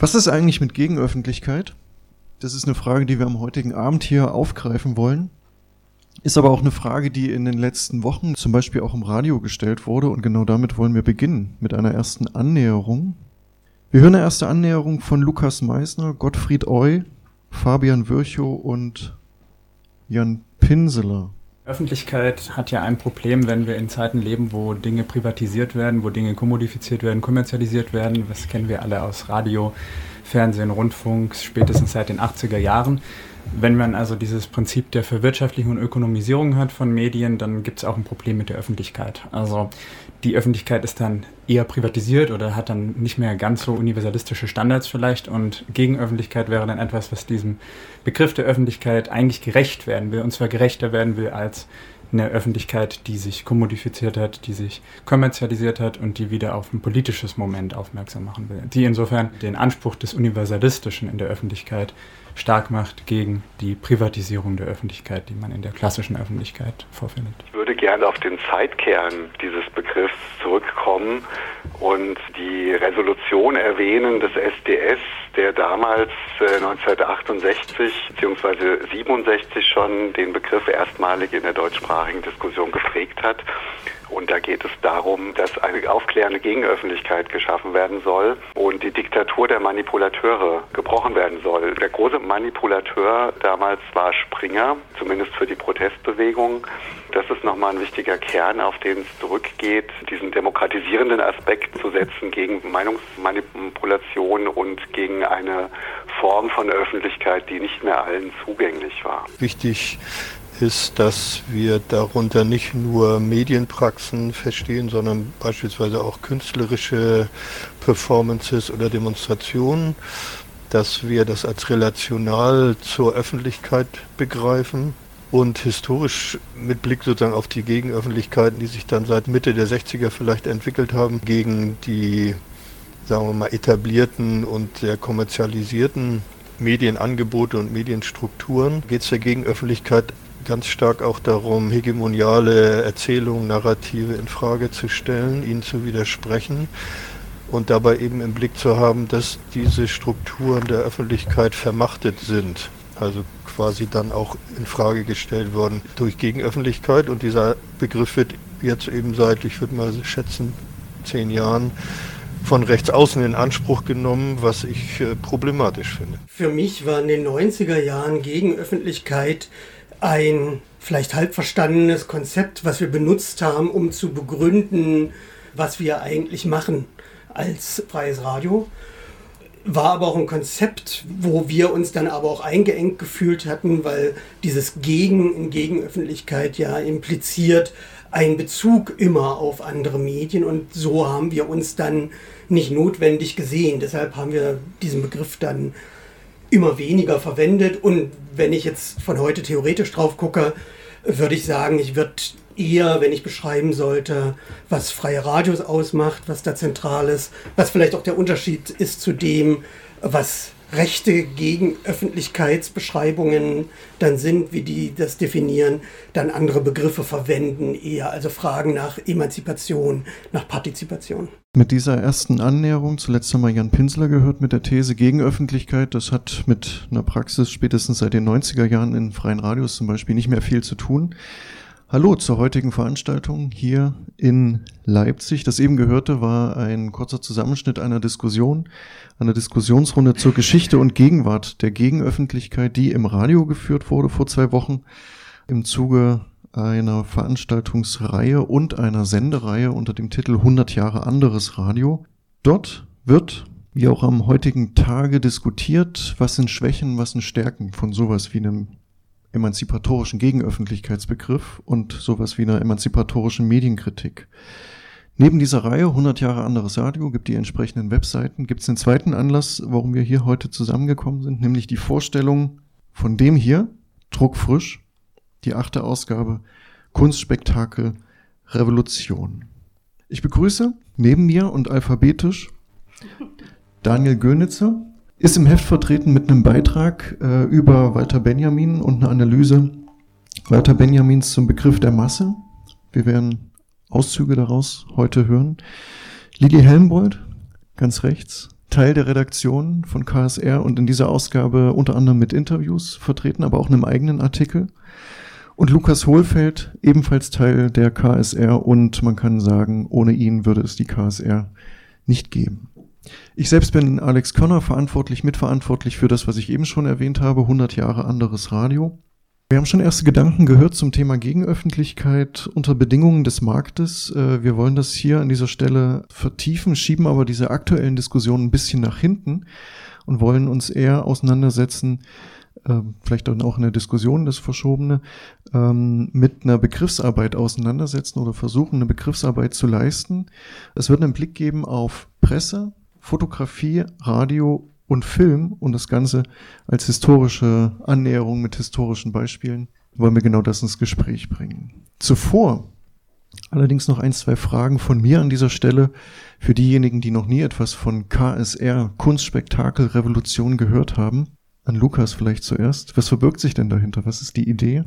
Was ist eigentlich mit Gegenöffentlichkeit? Das ist eine Frage, die wir am heutigen Abend hier aufgreifen wollen. Ist aber auch eine Frage, die in den letzten Wochen zum Beispiel auch im Radio gestellt wurde und genau damit wollen wir beginnen, mit einer ersten Annäherung. Wir hören eine erste Annäherung von Lukas Meisner, Gottfried Oy, Fabian Virchow und Jan Pinseler. Öffentlichkeit hat ja ein Problem, wenn wir in Zeiten leben, wo Dinge privatisiert werden, wo Dinge kommodifiziert werden, kommerzialisiert werden. Das kennen wir alle aus Radio, Fernsehen, Rundfunk, spätestens seit den 80er Jahren. Wenn man also dieses Prinzip der Verwirtschaftlichung und Ökonomisierung hat von Medien, dann gibt es auch ein Problem mit der Öffentlichkeit. Also die Öffentlichkeit ist dann eher privatisiert oder hat dann nicht mehr ganz so universalistische Standards vielleicht und Gegenöffentlichkeit wäre dann etwas, was diesem Begriff der Öffentlichkeit eigentlich gerecht werden will und zwar gerechter werden will als eine Öffentlichkeit, die sich kommodifiziert hat, die sich kommerzialisiert hat und die wieder auf ein politisches Moment aufmerksam machen will. Die insofern den Anspruch des Universalistischen in der Öffentlichkeit stark macht gegen die Privatisierung der Öffentlichkeit, die man in der klassischen Öffentlichkeit vorfindet. Ich würde gerne auf den Zeitkern dieses Begriffs zurückkommen und die Resolution erwähnen des SDS, der damals äh, 1968 bzw. 67 schon den Begriff erstmalig in der deutschsprachigen Diskussion geprägt hat. Und da geht es darum, dass eine aufklärende Gegenöffentlichkeit geschaffen werden soll und die Diktatur der Manipulateure gebrochen werden soll. Der große Manipulateur damals war Springer, zumindest für die Protestbewegung. Das ist nochmal ein wichtiger Kern, auf den es zurückgeht, diesen demokratisierenden Aspekt zu setzen gegen Meinungsmanipulation und gegen eine Form von Öffentlichkeit, die nicht mehr allen zugänglich war. Wichtig ist, dass wir darunter nicht nur Medienpraxen verstehen, sondern beispielsweise auch künstlerische Performances oder Demonstrationen, dass wir das als relational zur Öffentlichkeit begreifen und historisch mit Blick sozusagen auf die Gegenöffentlichkeiten, die sich dann seit Mitte der 60er vielleicht entwickelt haben, gegen die, sagen wir mal, etablierten und sehr kommerzialisierten Medienangebote und Medienstrukturen, geht es der Gegenöffentlichkeit ganz stark auch darum, hegemoniale Erzählungen, Narrative in Frage zu stellen, ihnen zu widersprechen und dabei eben im Blick zu haben, dass diese Strukturen der Öffentlichkeit vermachtet sind. Also quasi dann auch in Frage gestellt worden durch Gegenöffentlichkeit und dieser Begriff wird jetzt eben seit, ich würde mal schätzen, zehn Jahren von rechts außen in Anspruch genommen, was ich äh, problematisch finde. Für mich war in den 90er Jahren Gegenöffentlichkeit ein vielleicht halb verstandenes Konzept, was wir benutzt haben, um zu begründen, was wir eigentlich machen als freies Radio. War aber auch ein Konzept, wo wir uns dann aber auch eingeengt gefühlt hatten, weil dieses Gegen in Gegenöffentlichkeit ja impliziert einen Bezug immer auf andere Medien und so haben wir uns dann nicht notwendig gesehen. Deshalb haben wir diesen Begriff dann immer weniger verwendet. Und wenn ich jetzt von heute theoretisch drauf gucke, würde ich sagen, ich würde eher, wenn ich beschreiben sollte, was freie Radios ausmacht, was da zentral ist, was vielleicht auch der Unterschied ist zu dem, was Rechte gegen Öffentlichkeitsbeschreibungen dann sind, wie die das definieren, dann andere Begriffe verwenden, eher also Fragen nach Emanzipation, nach Partizipation. Mit dieser ersten Annäherung, zuletzt haben wir Jan Pinsler gehört mit der These gegen Öffentlichkeit, das hat mit einer Praxis spätestens seit den 90er Jahren in freien Radios zum Beispiel nicht mehr viel zu tun. Hallo zur heutigen Veranstaltung hier in Leipzig. Das eben gehörte war ein kurzer Zusammenschnitt einer Diskussion, einer Diskussionsrunde zur Geschichte und Gegenwart der Gegenöffentlichkeit, die im Radio geführt wurde vor zwei Wochen im Zuge einer Veranstaltungsreihe und einer Sendereihe unter dem Titel 100 Jahre anderes Radio. Dort wird, wie auch am heutigen Tage, diskutiert, was sind Schwächen, was sind Stärken von sowas wie einem emanzipatorischen Gegenöffentlichkeitsbegriff und sowas wie einer emanzipatorischen Medienkritik. Neben dieser Reihe 100 Jahre anderes Radio gibt die entsprechenden Webseiten, gibt es den zweiten Anlass, warum wir hier heute zusammengekommen sind, nämlich die Vorstellung von dem hier, druckfrisch, die achte Ausgabe Kunstspektakel Revolution. Ich begrüße neben mir und alphabetisch Daniel Gönitzer, ist im Heft vertreten mit einem Beitrag äh, über Walter Benjamin und eine Analyse Walter Benjamins zum Begriff der Masse. Wir werden Auszüge daraus heute hören. Lili Helmbold, ganz rechts, Teil der Redaktion von KSR und in dieser Ausgabe unter anderem mit Interviews vertreten, aber auch einem eigenen Artikel. Und Lukas Hohlfeld, ebenfalls Teil der KSR und man kann sagen, ohne ihn würde es die KSR nicht geben. Ich selbst bin Alex Körner, verantwortlich, mitverantwortlich für das, was ich eben schon erwähnt habe, 100 Jahre anderes Radio. Wir haben schon erste Gedanken gehört zum Thema Gegenöffentlichkeit unter Bedingungen des Marktes. Äh, wir wollen das hier an dieser Stelle vertiefen, schieben aber diese aktuellen Diskussionen ein bisschen nach hinten und wollen uns eher auseinandersetzen, ähm, vielleicht dann auch in der Diskussion das Verschobene, ähm, mit einer Begriffsarbeit auseinandersetzen oder versuchen, eine Begriffsarbeit zu leisten. Es wird einen Blick geben auf Presse, Fotografie, Radio und Film und das Ganze als historische Annäherung mit historischen Beispielen wollen wir genau das ins Gespräch bringen. Zuvor allerdings noch ein, zwei Fragen von mir an dieser Stelle für diejenigen, die noch nie etwas von KSR, Kunstspektakel, Revolution gehört haben. An Lukas vielleicht zuerst. Was verbirgt sich denn dahinter? Was ist die Idee?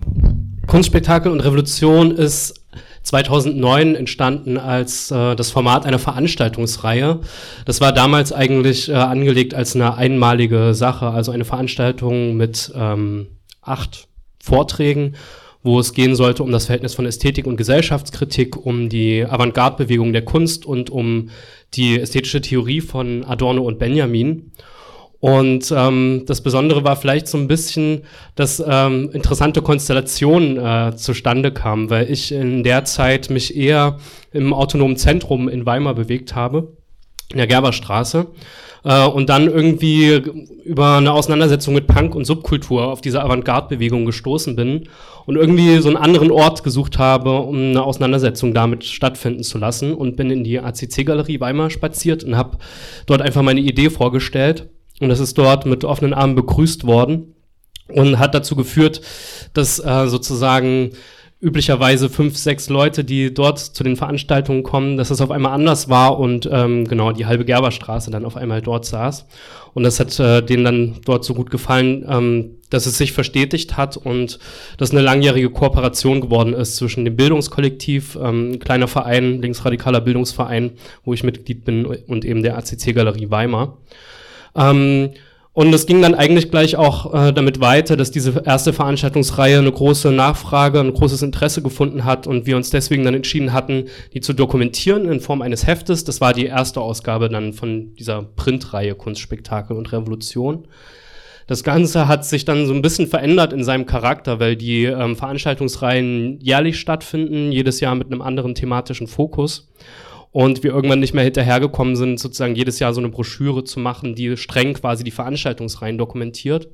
Kunstspektakel und Revolution ist 2009 entstanden als äh, das Format einer Veranstaltungsreihe. Das war damals eigentlich äh, angelegt als eine einmalige Sache, also eine Veranstaltung mit ähm, acht Vorträgen, wo es gehen sollte um das Verhältnis von Ästhetik und Gesellschaftskritik, um die Avantgarde-Bewegung der Kunst und um die ästhetische Theorie von Adorno und Benjamin. Und ähm, das Besondere war vielleicht so ein bisschen, dass ähm, interessante Konstellationen äh, zustande kamen, weil ich in der Zeit mich eher im autonomen Zentrum in Weimar bewegt habe, in der Gerberstraße. Äh, und dann irgendwie über eine Auseinandersetzung mit Punk und Subkultur auf diese Avantgarde-Bewegung gestoßen bin und irgendwie so einen anderen Ort gesucht habe, um eine Auseinandersetzung damit stattfinden zu lassen und bin in die ACC-Galerie Weimar spaziert und habe dort einfach meine Idee vorgestellt und das ist dort mit offenen Armen begrüßt worden und hat dazu geführt, dass äh, sozusagen üblicherweise fünf, sechs Leute, die dort zu den Veranstaltungen kommen, dass es auf einmal anders war und ähm, genau die halbe Gerberstraße dann auf einmal dort saß. Und das hat äh, denen dann dort so gut gefallen, ähm, dass es sich verstetigt hat und dass eine langjährige Kooperation geworden ist zwischen dem Bildungskollektiv, ähm, kleiner Verein, linksradikaler Bildungsverein, wo ich Mitglied bin, und eben der ACC-Galerie Weimar. Ähm, und es ging dann eigentlich gleich auch äh, damit weiter, dass diese erste Veranstaltungsreihe eine große Nachfrage, ein großes Interesse gefunden hat und wir uns deswegen dann entschieden hatten, die zu dokumentieren in Form eines Heftes. Das war die erste Ausgabe dann von dieser Printreihe Kunstspektakel und Revolution. Das Ganze hat sich dann so ein bisschen verändert in seinem Charakter, weil die ähm, Veranstaltungsreihen jährlich stattfinden, jedes Jahr mit einem anderen thematischen Fokus und wir irgendwann nicht mehr hinterhergekommen sind, sozusagen jedes Jahr so eine Broschüre zu machen, die streng quasi die Veranstaltungsreihen dokumentiert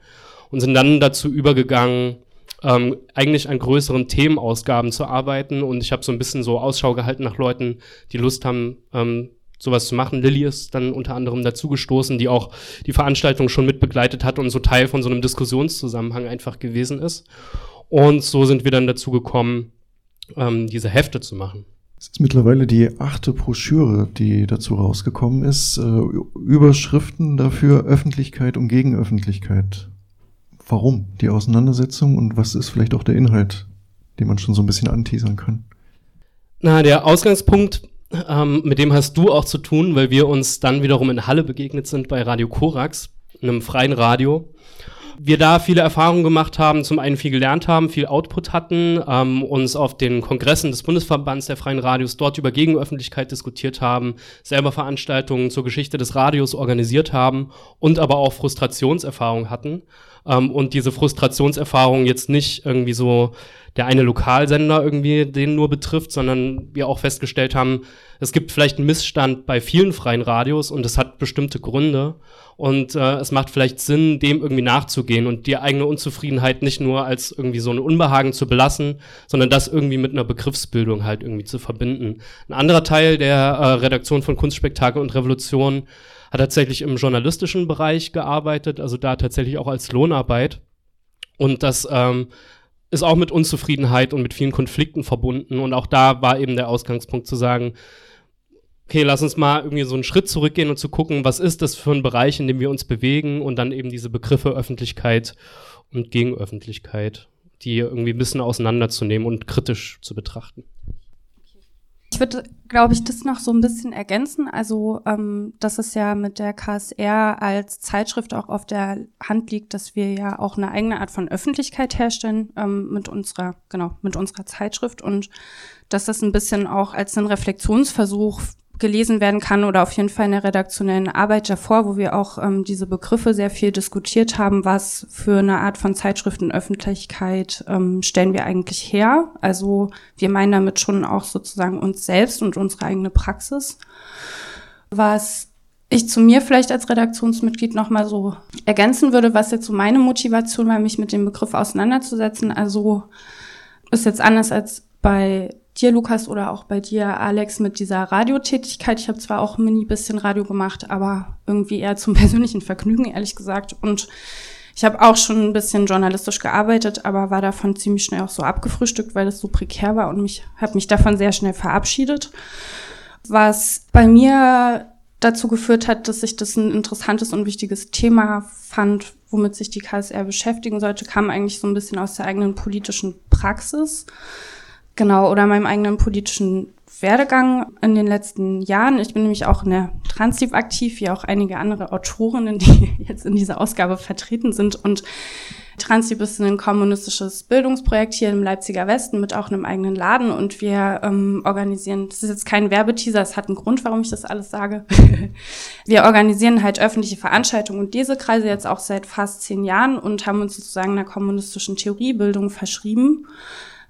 und sind dann dazu übergegangen, ähm, eigentlich an größeren Themenausgaben zu arbeiten und ich habe so ein bisschen so Ausschau gehalten nach Leuten, die Lust haben, ähm, sowas zu machen. Lilly ist dann unter anderem dazugestoßen, die auch die Veranstaltung schon mitbegleitet hat und so Teil von so einem Diskussionszusammenhang einfach gewesen ist. Und so sind wir dann dazu gekommen, ähm, diese Hefte zu machen. Es ist mittlerweile die achte Broschüre, die dazu rausgekommen ist. Äh, Überschriften dafür Öffentlichkeit und Gegenöffentlichkeit. Warum die Auseinandersetzung und was ist vielleicht auch der Inhalt, den man schon so ein bisschen anteasern kann? Na, der Ausgangspunkt, ähm, mit dem hast du auch zu tun, weil wir uns dann wiederum in Halle begegnet sind bei Radio Korax, einem freien Radio wir da viele Erfahrungen gemacht haben, zum einen viel gelernt haben, viel Output hatten, ähm, uns auf den Kongressen des Bundesverbands der Freien Radios dort über Gegenöffentlichkeit diskutiert haben, selber Veranstaltungen zur Geschichte des Radios organisiert haben und aber auch Frustrationserfahrungen hatten. Ähm, und diese Frustrationserfahrung jetzt nicht irgendwie so der eine Lokalsender irgendwie den nur betrifft, sondern wir auch festgestellt haben, es gibt vielleicht einen Missstand bei vielen freien Radios und es hat bestimmte Gründe. Und äh, es macht vielleicht Sinn, dem irgendwie nachzugehen und die eigene Unzufriedenheit nicht nur als irgendwie so ein Unbehagen zu belassen, sondern das irgendwie mit einer Begriffsbildung halt irgendwie zu verbinden. Ein anderer Teil der äh, Redaktion von Kunstspektakel und Revolution hat tatsächlich im journalistischen Bereich gearbeitet, also da tatsächlich auch als Lohnarbeit. Und das ähm, ist auch mit Unzufriedenheit und mit vielen Konflikten verbunden. Und auch da war eben der Ausgangspunkt zu sagen, okay, lass uns mal irgendwie so einen Schritt zurückgehen und zu gucken, was ist das für ein Bereich, in dem wir uns bewegen und dann eben diese Begriffe Öffentlichkeit und Gegenöffentlichkeit, die irgendwie ein bisschen auseinanderzunehmen und kritisch zu betrachten. Ich würde, glaube ich, das noch so ein bisschen ergänzen. Also, ähm, dass es ja mit der KSR als Zeitschrift auch auf der Hand liegt, dass wir ja auch eine eigene Art von Öffentlichkeit herstellen ähm, mit unserer, genau, mit unserer Zeitschrift und dass das ein bisschen auch als ein Reflexionsversuch gelesen werden kann oder auf jeden Fall in der redaktionellen Arbeit davor, wo wir auch ähm, diese Begriffe sehr viel diskutiert haben, was für eine Art von Zeitschriftenöffentlichkeit ähm, stellen wir eigentlich her. Also wir meinen damit schon auch sozusagen uns selbst und unsere eigene Praxis. Was ich zu mir vielleicht als Redaktionsmitglied nochmal so ergänzen würde, was jetzt so meine Motivation war, mich mit dem Begriff auseinanderzusetzen. Also ist jetzt anders als bei dir, Lukas, oder auch bei dir, Alex, mit dieser Radiotätigkeit. Ich habe zwar auch ein mini bisschen Radio gemacht, aber irgendwie eher zum persönlichen Vergnügen, ehrlich gesagt. Und ich habe auch schon ein bisschen journalistisch gearbeitet, aber war davon ziemlich schnell auch so abgefrühstückt, weil es so prekär war und mich habe mich davon sehr schnell verabschiedet. Was bei mir dazu geführt hat, dass ich das ein interessantes und wichtiges Thema fand, womit sich die KSR beschäftigen sollte, kam eigentlich so ein bisschen aus der eigenen politischen Praxis. Genau, oder meinem eigenen politischen Werdegang in den letzten Jahren. Ich bin nämlich auch in der Transiv aktiv, wie auch einige andere Autorinnen, die jetzt in dieser Ausgabe vertreten sind. Und Transiv ist ein kommunistisches Bildungsprojekt hier im Leipziger Westen mit auch einem eigenen Laden. Und wir ähm, organisieren, das ist jetzt kein Werbeteaser, es hat einen Grund, warum ich das alles sage. wir organisieren halt öffentliche Veranstaltungen und diese Kreise jetzt auch seit fast zehn Jahren und haben uns sozusagen einer kommunistischen Theoriebildung verschrieben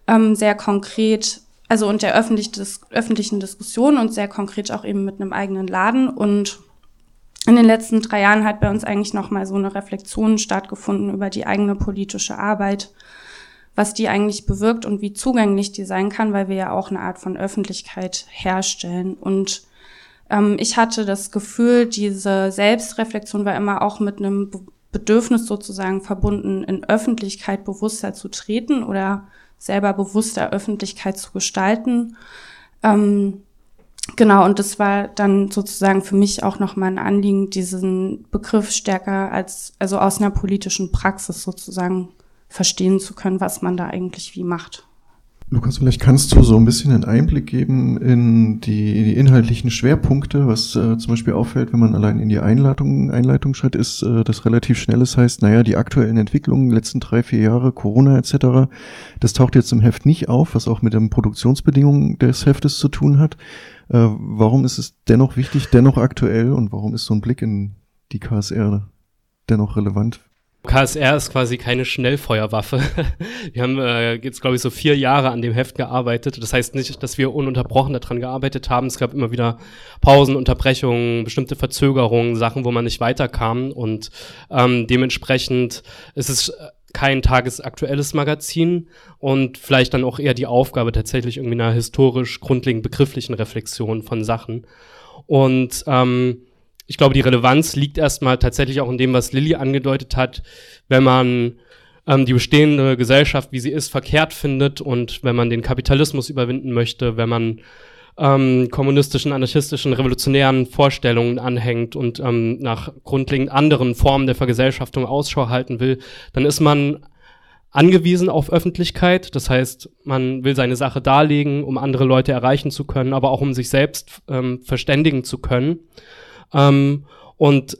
ähm, sehr konkret, also und der öffentlich, des, öffentlichen Diskussion und sehr konkret auch eben mit einem eigenen Laden. Und in den letzten drei Jahren hat bei uns eigentlich nochmal so eine Reflexion stattgefunden über die eigene politische Arbeit, was die eigentlich bewirkt und wie zugänglich die sein kann, weil wir ja auch eine Art von Öffentlichkeit herstellen. Und ähm, ich hatte das Gefühl, diese Selbstreflexion war immer auch mit einem Bedürfnis sozusagen verbunden, in Öffentlichkeit bewusster zu treten oder selber bewusster Öffentlichkeit zu gestalten. Ähm, genau, und das war dann sozusagen für mich auch nochmal ein Anliegen, diesen Begriff stärker als, also aus einer politischen Praxis sozusagen verstehen zu können, was man da eigentlich wie macht. Lukas, vielleicht kannst du so ein bisschen einen Einblick geben in die, die inhaltlichen Schwerpunkte, was äh, zum Beispiel auffällt, wenn man allein in die Einleitung, Einleitung schreibt, ist äh, das relativ schnelles heißt, naja, die aktuellen Entwicklungen, letzten drei, vier Jahre, Corona etc., das taucht jetzt im Heft nicht auf, was auch mit den Produktionsbedingungen des Heftes zu tun hat. Äh, warum ist es dennoch wichtig, dennoch aktuell und warum ist so ein Blick in die KSR dennoch relevant KSR ist quasi keine Schnellfeuerwaffe. Wir haben äh, jetzt, glaube ich, so vier Jahre an dem Heft gearbeitet. Das heißt nicht, dass wir ununterbrochen daran gearbeitet haben. Es gab immer wieder Pausen, Unterbrechungen, bestimmte Verzögerungen, Sachen, wo man nicht weiterkam. Und ähm, dementsprechend ist es kein tagesaktuelles Magazin und vielleicht dann auch eher die Aufgabe tatsächlich irgendwie einer historisch grundlegend begrifflichen Reflexion von Sachen. Und ähm, ich glaube, die Relevanz liegt erstmal tatsächlich auch in dem, was Lilly angedeutet hat, wenn man ähm, die bestehende Gesellschaft, wie sie ist, verkehrt findet und wenn man den Kapitalismus überwinden möchte, wenn man ähm, kommunistischen, anarchistischen, revolutionären Vorstellungen anhängt und ähm, nach grundlegend anderen Formen der Vergesellschaftung Ausschau halten will, dann ist man angewiesen auf Öffentlichkeit. Das heißt, man will seine Sache darlegen, um andere Leute erreichen zu können, aber auch um sich selbst ähm, verständigen zu können. Ähm, und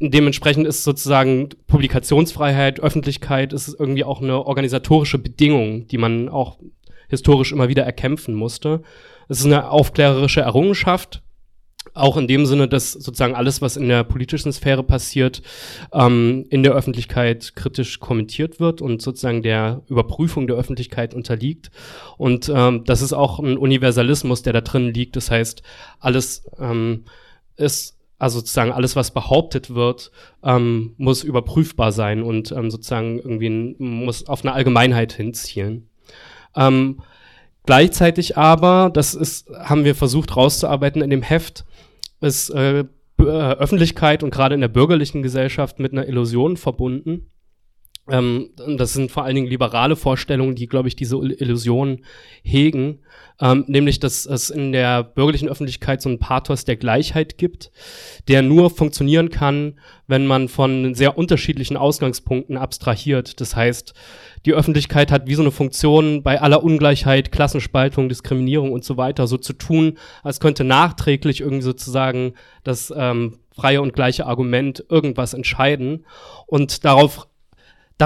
dementsprechend ist sozusagen Publikationsfreiheit, Öffentlichkeit, ist irgendwie auch eine organisatorische Bedingung, die man auch historisch immer wieder erkämpfen musste. Es ist eine aufklärerische Errungenschaft, auch in dem Sinne, dass sozusagen alles, was in der politischen Sphäre passiert, ähm, in der Öffentlichkeit kritisch kommentiert wird und sozusagen der Überprüfung der Öffentlichkeit unterliegt. Und ähm, das ist auch ein Universalismus, der da drin liegt. Das heißt, alles ähm, ist also sozusagen alles, was behauptet wird, ähm, muss überprüfbar sein und ähm, sozusagen irgendwie muss auf eine Allgemeinheit hinzielen. Ähm, gleichzeitig aber, das ist, haben wir versucht rauszuarbeiten in dem Heft, ist äh, äh, Öffentlichkeit und gerade in der bürgerlichen Gesellschaft mit einer Illusion verbunden. Ähm, das sind vor allen Dingen liberale Vorstellungen, die, glaube ich, diese Illusion hegen, ähm, nämlich, dass es in der bürgerlichen Öffentlichkeit so einen Pathos der Gleichheit gibt, der nur funktionieren kann, wenn man von sehr unterschiedlichen Ausgangspunkten abstrahiert. Das heißt, die Öffentlichkeit hat wie so eine Funktion bei aller Ungleichheit, Klassenspaltung, Diskriminierung und so weiter, so zu tun, als könnte nachträglich irgendwie sozusagen das ähm, freie und gleiche Argument irgendwas entscheiden. Und darauf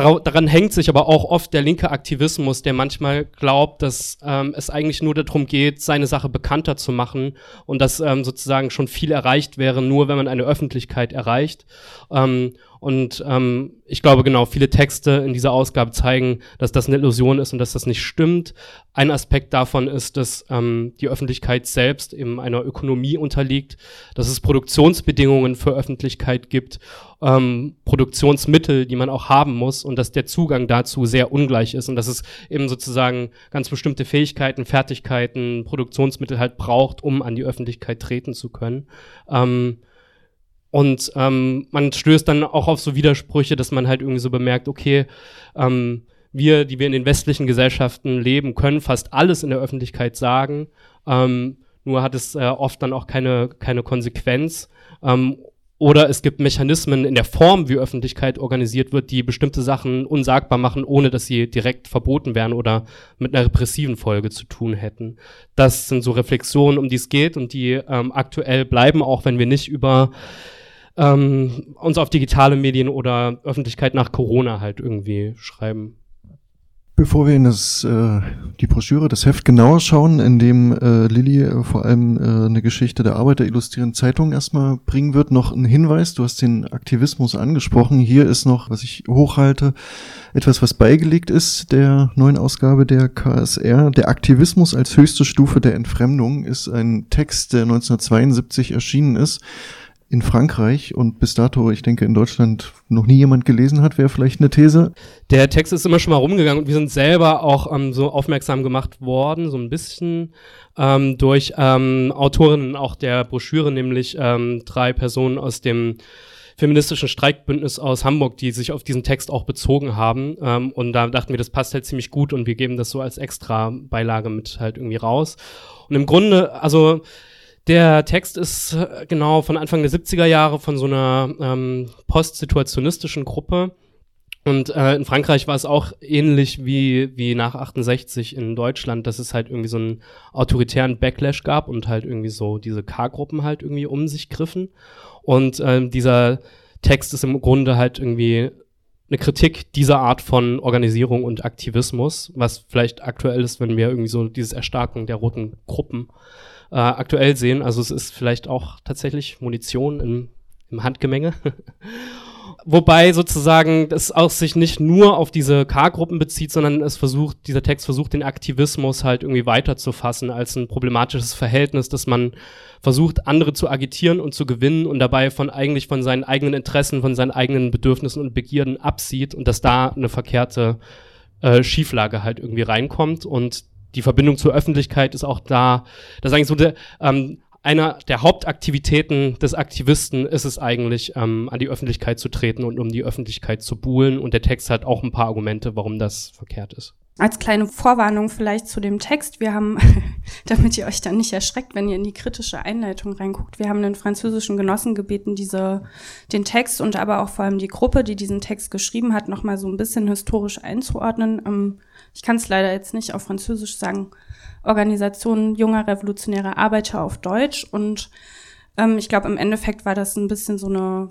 daran hängt sich aber auch oft der linke Aktivismus, der manchmal glaubt, dass ähm, es eigentlich nur darum geht, seine Sache bekannter zu machen und dass ähm, sozusagen schon viel erreicht wäre, nur wenn man eine Öffentlichkeit erreicht. Ähm, und ähm, ich glaube genau, viele Texte in dieser Ausgabe zeigen, dass das eine Illusion ist und dass das nicht stimmt. Ein Aspekt davon ist, dass ähm, die Öffentlichkeit selbst eben einer Ökonomie unterliegt, dass es Produktionsbedingungen für Öffentlichkeit gibt, ähm, Produktionsmittel, die man auch haben muss und dass der Zugang dazu sehr ungleich ist und dass es eben sozusagen ganz bestimmte Fähigkeiten, Fertigkeiten, Produktionsmittel halt braucht, um an die Öffentlichkeit treten zu können. Ähm, und ähm, man stößt dann auch auf so Widersprüche, dass man halt irgendwie so bemerkt, okay, ähm, wir, die wir in den westlichen Gesellschaften leben, können fast alles in der Öffentlichkeit sagen. Ähm, nur hat es äh, oft dann auch keine, keine Konsequenz. Ähm, oder es gibt Mechanismen in der Form, wie Öffentlichkeit organisiert wird, die bestimmte Sachen unsagbar machen, ohne dass sie direkt verboten wären oder mit einer repressiven Folge zu tun hätten. Das sind so Reflexionen, um die es geht und die ähm, aktuell bleiben, auch wenn wir nicht über ähm, uns auf digitale Medien oder Öffentlichkeit nach Corona halt irgendwie schreiben. Bevor wir in das, äh, die Broschüre, das Heft genauer schauen, in dem äh, Lilly äh, vor allem äh, eine Geschichte der Arbeiter illustrieren Zeitung erstmal bringen wird, noch ein Hinweis. Du hast den Aktivismus angesprochen. Hier ist noch, was ich hochhalte, etwas, was beigelegt ist der neuen Ausgabe der KSR. Der Aktivismus als höchste Stufe der Entfremdung ist ein Text, der 1972 erschienen ist in Frankreich und bis dato, ich denke, in Deutschland noch nie jemand gelesen hat, wäre vielleicht eine These. Der Text ist immer schon mal rumgegangen und wir sind selber auch ähm, so aufmerksam gemacht worden, so ein bisschen ähm, durch ähm, Autorinnen auch der Broschüre, nämlich ähm, drei Personen aus dem feministischen Streikbündnis aus Hamburg, die sich auf diesen Text auch bezogen haben. Ähm, und da dachten wir, das passt halt ziemlich gut und wir geben das so als extra Beilage mit halt irgendwie raus. Und im Grunde, also der Text ist äh, genau von Anfang der 70er Jahre von so einer ähm, postsituationistischen Gruppe. Und äh, in Frankreich war es auch ähnlich wie, wie nach 68 in Deutschland, dass es halt irgendwie so einen autoritären Backlash gab und halt irgendwie so diese K-Gruppen halt irgendwie um sich griffen. Und äh, dieser Text ist im Grunde halt irgendwie eine Kritik dieser Art von Organisierung und Aktivismus, was vielleicht aktuell ist, wenn wir irgendwie so dieses Erstarken der roten Gruppen äh, aktuell sehen. Also es ist vielleicht auch tatsächlich Munition im, im Handgemenge. Wobei sozusagen das auch sich nicht nur auf diese K-Gruppen bezieht, sondern es versucht, dieser Text versucht, den Aktivismus halt irgendwie weiterzufassen als ein problematisches Verhältnis, dass man versucht, andere zu agitieren und zu gewinnen und dabei von eigentlich von seinen eigenen Interessen, von seinen eigenen Bedürfnissen und Begierden absieht und dass da eine verkehrte äh, Schieflage halt irgendwie reinkommt und die Verbindung zur Öffentlichkeit ist auch da. Das ist eigentlich so der, ähm, einer der Hauptaktivitäten des Aktivisten ist es eigentlich, ähm, an die Öffentlichkeit zu treten und um die Öffentlichkeit zu buhlen. Und der Text hat auch ein paar Argumente, warum das verkehrt ist. Als kleine Vorwarnung vielleicht zu dem Text. Wir haben, damit ihr euch dann nicht erschreckt, wenn ihr in die kritische Einleitung reinguckt, wir haben einen französischen Genossen gebeten, diese, den Text und aber auch vor allem die Gruppe, die diesen Text geschrieben hat, nochmal so ein bisschen historisch einzuordnen. Ähm, ich kann es leider jetzt nicht auf Französisch sagen, Organisation junger revolutionärer Arbeiter auf Deutsch. Und ähm, ich glaube, im Endeffekt war das ein bisschen so eine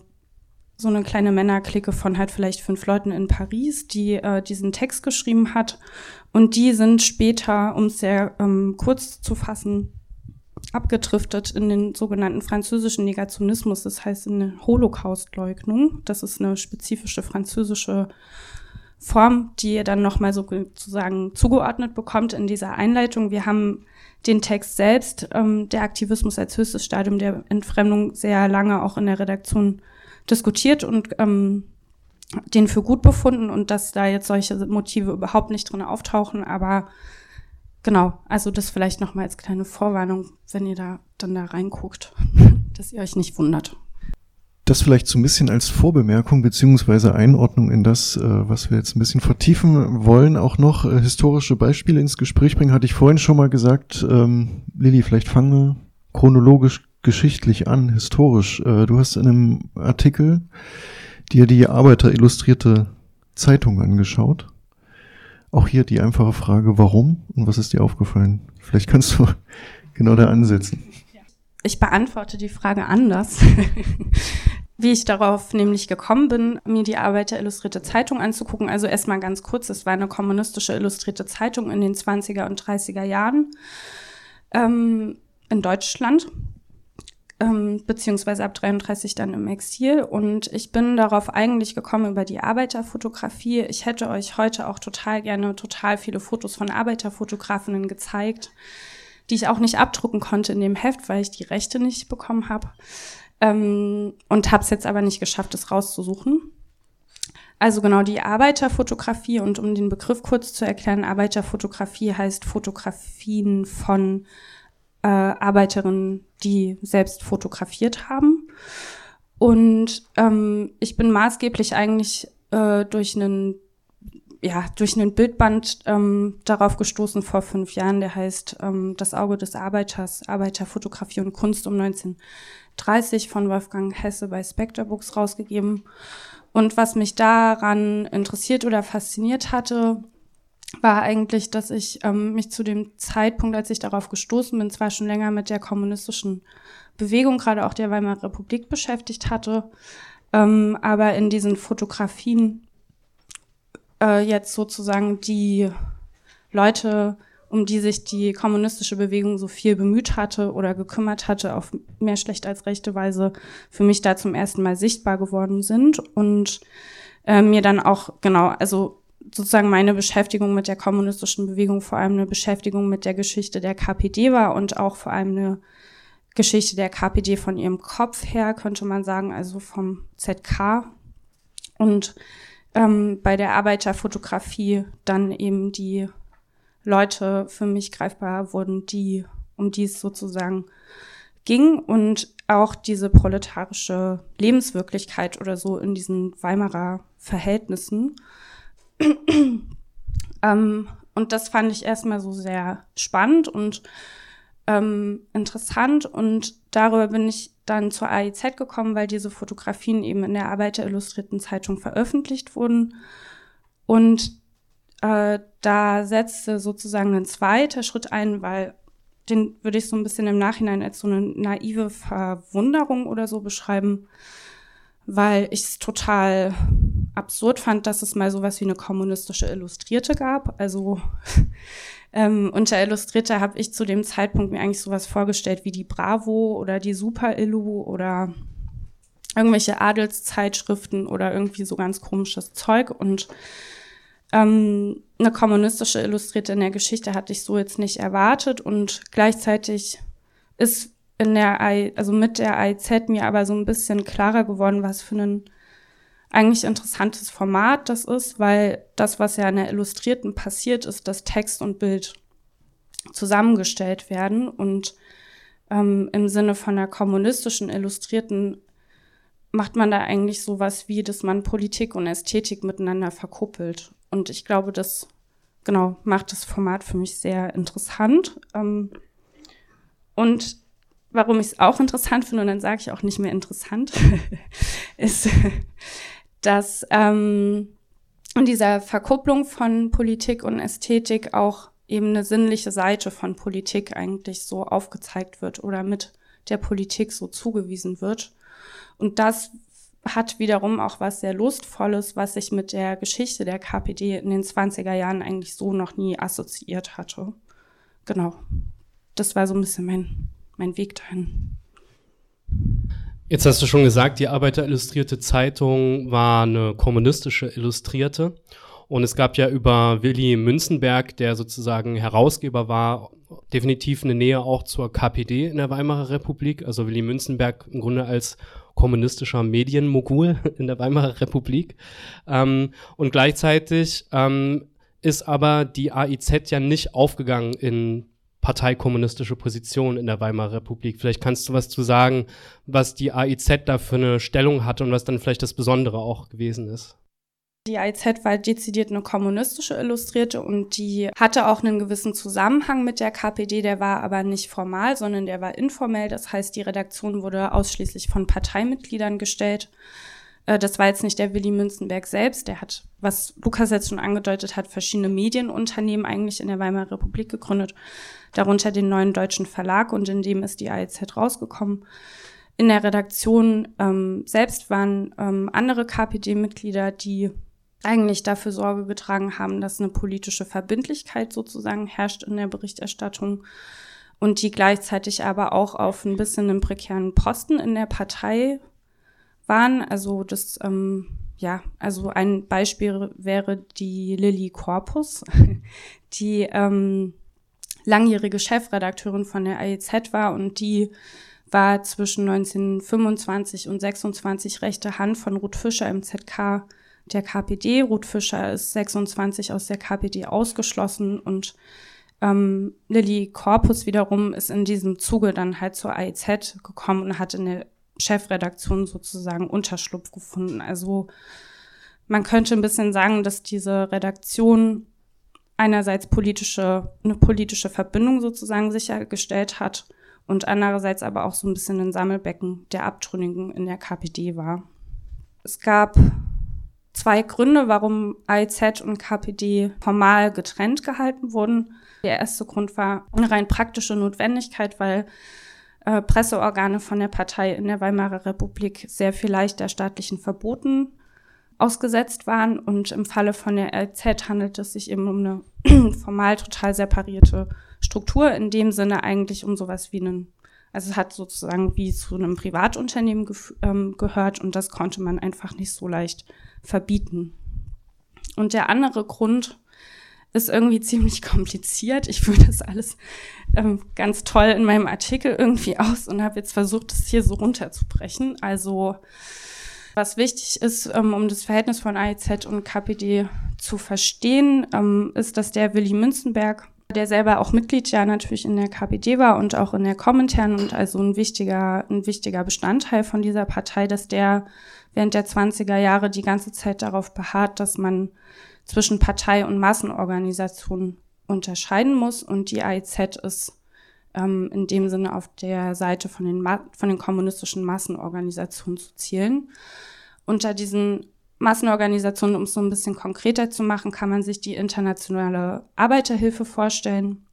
so eine kleine Männerklicke von halt vielleicht fünf Leuten in Paris, die äh, diesen Text geschrieben hat. Und die sind später, um es sehr ähm, kurz zu fassen, abgedriftet in den sogenannten französischen Negationismus, das heißt in eine Holocaustleugnung. Das ist eine spezifische französische Form, die ihr dann nochmal sozusagen zugeordnet bekommt in dieser Einleitung. Wir haben den Text selbst, ähm, der Aktivismus als höchstes Stadium der Entfremdung, sehr lange auch in der Redaktion diskutiert und ähm, den für gut befunden und dass da jetzt solche Motive überhaupt nicht drin auftauchen. Aber genau, also das vielleicht nochmal als kleine Vorwarnung, wenn ihr da dann da reinguckt, dass ihr euch nicht wundert. Das vielleicht so ein bisschen als Vorbemerkung beziehungsweise Einordnung in das, äh, was wir jetzt ein bisschen vertiefen wollen, auch noch äh, historische Beispiele ins Gespräch bringen, hatte ich vorhin schon mal gesagt. Ähm, Lilly, vielleicht fangen wir chronologisch geschichtlich an, historisch. Äh, du hast in einem Artikel dir die Arbeiter illustrierte Zeitung angeschaut. Auch hier die einfache Frage, warum und was ist dir aufgefallen? Vielleicht kannst du genau da ansetzen. Ich beantworte die Frage anders. Wie ich darauf nämlich gekommen bin, mir die Arbeiter Illustrierte Zeitung anzugucken. Also erstmal ganz kurz, es war eine kommunistische Illustrierte Zeitung in den 20er und 30er Jahren ähm, in Deutschland, ähm, beziehungsweise ab 33 dann im Exil. Und ich bin darauf eigentlich gekommen über die Arbeiterfotografie. Ich hätte euch heute auch total gerne total viele Fotos von Arbeiterfotografinnen gezeigt die ich auch nicht abdrucken konnte in dem Heft, weil ich die Rechte nicht bekommen habe. Ähm, und habe es jetzt aber nicht geschafft, es rauszusuchen. Also genau die Arbeiterfotografie und um den Begriff kurz zu erklären, Arbeiterfotografie heißt Fotografien von äh, Arbeiterinnen, die selbst fotografiert haben. Und ähm, ich bin maßgeblich eigentlich äh, durch einen ja, durch einen Bildband ähm, darauf gestoßen vor fünf Jahren, der heißt ähm, Das Auge des Arbeiters, Arbeiterfotografie und Kunst um 1930 von Wolfgang Hesse bei Spectre Books rausgegeben. Und was mich daran interessiert oder fasziniert hatte, war eigentlich, dass ich ähm, mich zu dem Zeitpunkt, als ich darauf gestoßen bin, zwar schon länger mit der kommunistischen Bewegung, gerade auch der Weimarer Republik beschäftigt hatte, ähm, aber in diesen Fotografien äh, jetzt sozusagen die Leute, um die sich die kommunistische Bewegung so viel bemüht hatte oder gekümmert hatte, auf mehr schlecht als rechte Weise für mich da zum ersten Mal sichtbar geworden sind und äh, mir dann auch, genau, also sozusagen meine Beschäftigung mit der kommunistischen Bewegung vor allem eine Beschäftigung mit der Geschichte der KPD war und auch vor allem eine Geschichte der KPD von ihrem Kopf her, könnte man sagen, also vom ZK. Und ähm, bei der Arbeiterfotografie dann eben die Leute für mich greifbar wurden, die, um die es sozusagen ging und auch diese proletarische Lebenswirklichkeit oder so in diesen Weimarer Verhältnissen. ähm, und das fand ich erstmal so sehr spannend und ähm, interessant und darüber bin ich dann zur AIZ gekommen, weil diese Fotografien eben in der Arbeiter Illustrierten Zeitung veröffentlicht wurden. Und äh, da setzte sozusagen ein zweiter Schritt ein, weil den würde ich so ein bisschen im Nachhinein als so eine naive Verwunderung oder so beschreiben, weil ich es total absurd fand, dass es mal sowas wie eine kommunistische Illustrierte gab. Also ähm, unter Illustrierter habe ich zu dem Zeitpunkt mir eigentlich sowas vorgestellt wie die Bravo oder die Super Illu oder irgendwelche Adelszeitschriften oder irgendwie so ganz komisches Zeug und ähm, eine kommunistische Illustrierte in der Geschichte hatte ich so jetzt nicht erwartet und gleichzeitig ist in der I, also mit der AIZ mir aber so ein bisschen klarer geworden, was für ein eigentlich interessantes Format das ist, weil das, was ja in der Illustrierten passiert, ist, dass Text und Bild zusammengestellt werden und ähm, im Sinne von der kommunistischen Illustrierten macht man da eigentlich sowas wie, dass man Politik und Ästhetik miteinander verkuppelt. Und ich glaube, das genau macht das Format für mich sehr interessant. Ähm, und warum ich es auch interessant finde, und dann sage ich auch nicht mehr interessant, ist, dass ähm, in dieser Verkupplung von Politik und Ästhetik auch eben eine sinnliche Seite von Politik eigentlich so aufgezeigt wird oder mit der Politik so zugewiesen wird. Und das hat wiederum auch was sehr Lustvolles, was ich mit der Geschichte der KPD in den 20er Jahren eigentlich so noch nie assoziiert hatte. Genau. Das war so ein bisschen mein, mein Weg dahin. Jetzt hast du schon gesagt, die Arbeiter Illustrierte Zeitung war eine kommunistische Illustrierte. Und es gab ja über Willy Münzenberg, der sozusagen Herausgeber war, definitiv eine Nähe auch zur KPD in der Weimarer Republik. Also Willy Münzenberg im Grunde als kommunistischer Medienmogul in der Weimarer Republik. Ähm, und gleichzeitig ähm, ist aber die AIZ ja nicht aufgegangen in parteikommunistische Position in der Weimarer Republik. Vielleicht kannst du was zu sagen, was die AIZ da für eine Stellung hatte und was dann vielleicht das Besondere auch gewesen ist. Die AIZ war dezidiert eine kommunistische Illustrierte und die hatte auch einen gewissen Zusammenhang mit der KPD, der war aber nicht formal, sondern der war informell. Das heißt, die Redaktion wurde ausschließlich von Parteimitgliedern gestellt. Äh, das war jetzt nicht der Willy Münzenberg selbst, der hat, was Lukas jetzt schon angedeutet hat, verschiedene Medienunternehmen eigentlich in der Weimarer Republik gegründet, darunter den neuen deutschen Verlag und in dem ist die AIZ rausgekommen. In der Redaktion ähm, selbst waren ähm, andere KPD-Mitglieder, die eigentlich dafür Sorge getragen haben, dass eine politische Verbindlichkeit sozusagen herrscht in der Berichterstattung und die gleichzeitig aber auch auf ein bisschen einen prekären Posten in der Partei waren. Also das, ähm, ja, also ein Beispiel wäre die Lilly Corpus, die ähm, langjährige Chefredakteurin von der AEZ war und die war zwischen 1925 und 26 rechte Hand von Ruth Fischer im ZK der KPD. Ruth Fischer ist 26 aus der KPD ausgeschlossen und ähm, Lilly Corpus wiederum ist in diesem Zuge dann halt zur AIZ gekommen und hat in der Chefredaktion sozusagen Unterschlupf gefunden. Also man könnte ein bisschen sagen, dass diese Redaktion einerseits politische, eine politische Verbindung sozusagen sichergestellt hat und andererseits aber auch so ein bisschen ein Sammelbecken der Abtrünnigen in der KPD war. Es gab zwei Gründe, warum AIZ und KPD formal getrennt gehalten wurden. Der erste Grund war eine rein praktische Notwendigkeit, weil äh, Presseorgane von der Partei in der Weimarer Republik sehr viel leichter staatlichen Verboten ausgesetzt waren. Und im Falle von der AIZ handelt es sich eben um eine formal total separierte Struktur, in dem Sinne eigentlich um sowas wie einen also es hat sozusagen wie zu einem Privatunternehmen ähm, gehört und das konnte man einfach nicht so leicht verbieten. Und der andere Grund ist irgendwie ziemlich kompliziert. Ich führe das alles ähm, ganz toll in meinem Artikel irgendwie aus und habe jetzt versucht, das hier so runterzubrechen. Also was wichtig ist, ähm, um das Verhältnis von AIZ und KPD zu verstehen, ähm, ist, dass der Willy Münzenberg der selber auch Mitglied ja natürlich in der KPD war und auch in der Komintern und also ein wichtiger, ein wichtiger Bestandteil von dieser Partei, dass der während der 20er Jahre die ganze Zeit darauf beharrt, dass man zwischen Partei und Massenorganisation unterscheiden muss und die AIZ ist ähm, in dem Sinne auf der Seite von den, von den kommunistischen Massenorganisationen zu zielen. Unter diesen Massenorganisation, um es so ein bisschen konkreter zu machen, kann man sich die internationale Arbeiterhilfe vorstellen,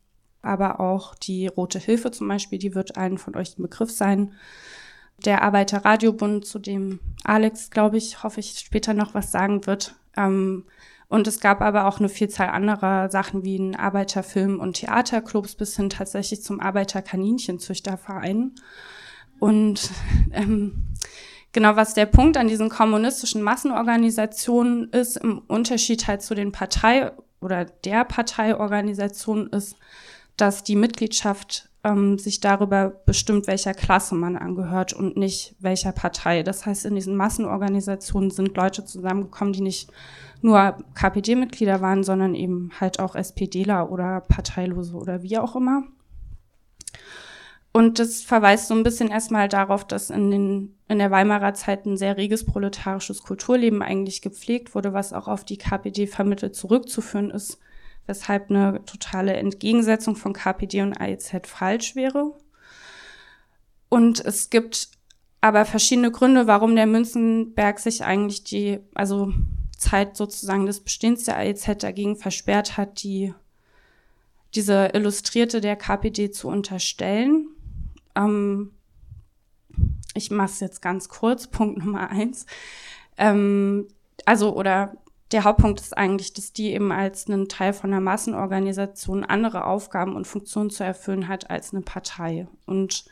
aber auch die Rote Hilfe zum Beispiel, die wird allen von euch ein Begriff sein. Der Arbeiterradiobund, zu dem Alex, glaube ich, hoffe ich, später noch was sagen wird. Ähm, und es gab aber auch eine Vielzahl anderer Sachen wie ein Arbeiterfilm- und Theaterclubs bis hin tatsächlich zum Arbeiterkaninchenzüchterverein. Und ähm, Genau, was der Punkt an diesen kommunistischen Massenorganisationen ist, im Unterschied halt zu den Partei- oder der Parteiorganisation ist, dass die Mitgliedschaft ähm, sich darüber bestimmt, welcher Klasse man angehört und nicht welcher Partei. Das heißt, in diesen Massenorganisationen sind Leute zusammengekommen, die nicht nur KPD-Mitglieder waren, sondern eben halt auch SPDler oder Parteilose oder wie auch immer. Und das verweist so ein bisschen erstmal darauf, dass in, den, in der Weimarer Zeit ein sehr reges proletarisches Kulturleben eigentlich gepflegt wurde, was auch auf die KPD vermittelt zurückzuführen ist, weshalb eine totale Entgegensetzung von KPD und AIZ falsch wäre. Und es gibt aber verschiedene Gründe, warum der Münzenberg sich eigentlich die, also Zeit sozusagen des Bestehens der AIZ dagegen versperrt hat, die diese Illustrierte der KPD zu unterstellen. Ähm, ich mache es jetzt ganz kurz. Punkt Nummer eins. Ähm, also, oder der Hauptpunkt ist eigentlich, dass die eben als einen Teil von einer Massenorganisation andere Aufgaben und Funktionen zu erfüllen hat als eine Partei. Und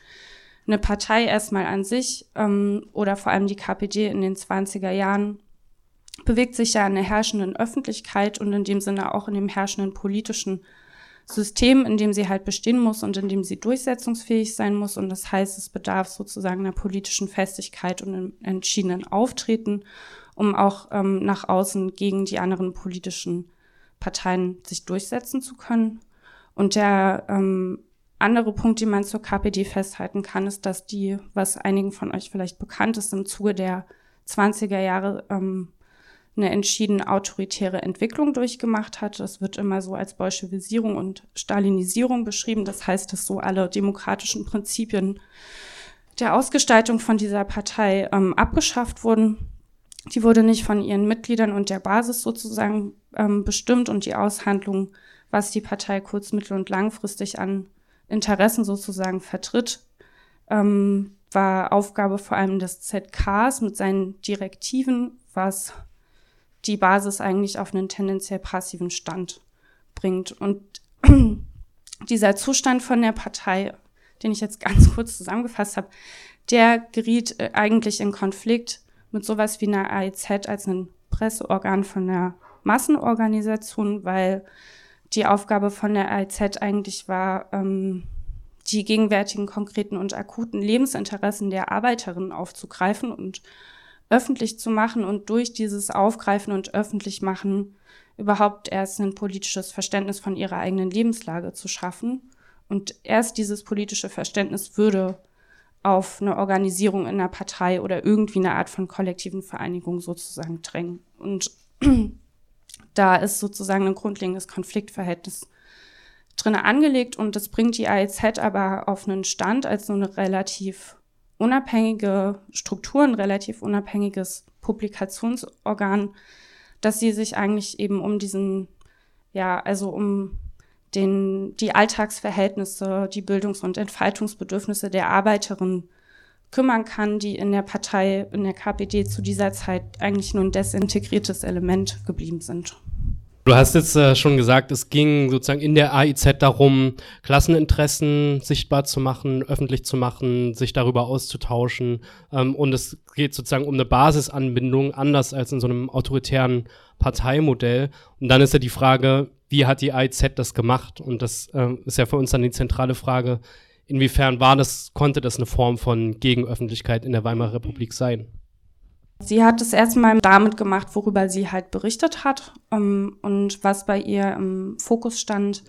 eine Partei erstmal an sich ähm, oder vor allem die KPD in den 20er Jahren bewegt sich ja in der herrschenden Öffentlichkeit und in dem Sinne auch in dem herrschenden politischen System, in dem sie halt bestehen muss und in dem sie durchsetzungsfähig sein muss. Und das heißt, es bedarf sozusagen einer politischen Festigkeit und einem entschiedenen Auftreten, um auch ähm, nach außen gegen die anderen politischen Parteien sich durchsetzen zu können. Und der ähm, andere Punkt, den man zur KPD festhalten kann, ist, dass die, was einigen von euch vielleicht bekannt ist, im Zuge der 20er Jahre ähm, eine entschieden autoritäre Entwicklung durchgemacht hat. Das wird immer so als Bolschewisierung und Stalinisierung beschrieben. Das heißt, dass so alle demokratischen Prinzipien der Ausgestaltung von dieser Partei ähm, abgeschafft wurden. Die wurde nicht von ihren Mitgliedern und der Basis sozusagen ähm, bestimmt und die Aushandlung, was die Partei kurz-, mittel- und langfristig an Interessen sozusagen vertritt, ähm, war Aufgabe vor allem des ZKs mit seinen Direktiven, was die Basis eigentlich auf einen tendenziell passiven Stand bringt. Und dieser Zustand von der Partei, den ich jetzt ganz kurz zusammengefasst habe, der geriet äh, eigentlich in Konflikt mit sowas wie einer AIZ als ein Presseorgan von der Massenorganisation, weil die Aufgabe von der AIZ eigentlich war, ähm, die gegenwärtigen konkreten und akuten Lebensinteressen der Arbeiterinnen aufzugreifen und öffentlich zu machen und durch dieses Aufgreifen und öffentlich machen überhaupt erst ein politisches Verständnis von ihrer eigenen Lebenslage zu schaffen. Und erst dieses politische Verständnis würde auf eine Organisierung in einer Partei oder irgendwie eine Art von kollektiven Vereinigung sozusagen drängen. Und da ist sozusagen ein grundlegendes Konfliktverhältnis drin angelegt und das bringt die AEZ aber auf einen Stand als so eine relativ unabhängige Strukturen, relativ unabhängiges Publikationsorgan, dass sie sich eigentlich eben um diesen, ja, also um den, die Alltagsverhältnisse, die Bildungs- und Entfaltungsbedürfnisse der Arbeiterinnen kümmern kann, die in der Partei, in der KPD zu dieser Zeit eigentlich nur ein desintegriertes Element geblieben sind. Du hast jetzt äh, schon gesagt, es ging sozusagen in der AIZ darum, Klasseninteressen sichtbar zu machen, öffentlich zu machen, sich darüber auszutauschen. Ähm, und es geht sozusagen um eine Basisanbindung, anders als in so einem autoritären Parteimodell. Und dann ist ja die Frage, wie hat die AIZ das gemacht? Und das äh, ist ja für uns dann die zentrale Frage, inwiefern war das, konnte das eine Form von Gegenöffentlichkeit in der Weimarer Republik sein? Sie hat es erstmal damit gemacht, worüber sie halt berichtet hat. Ähm, und was bei ihr im Fokus stand,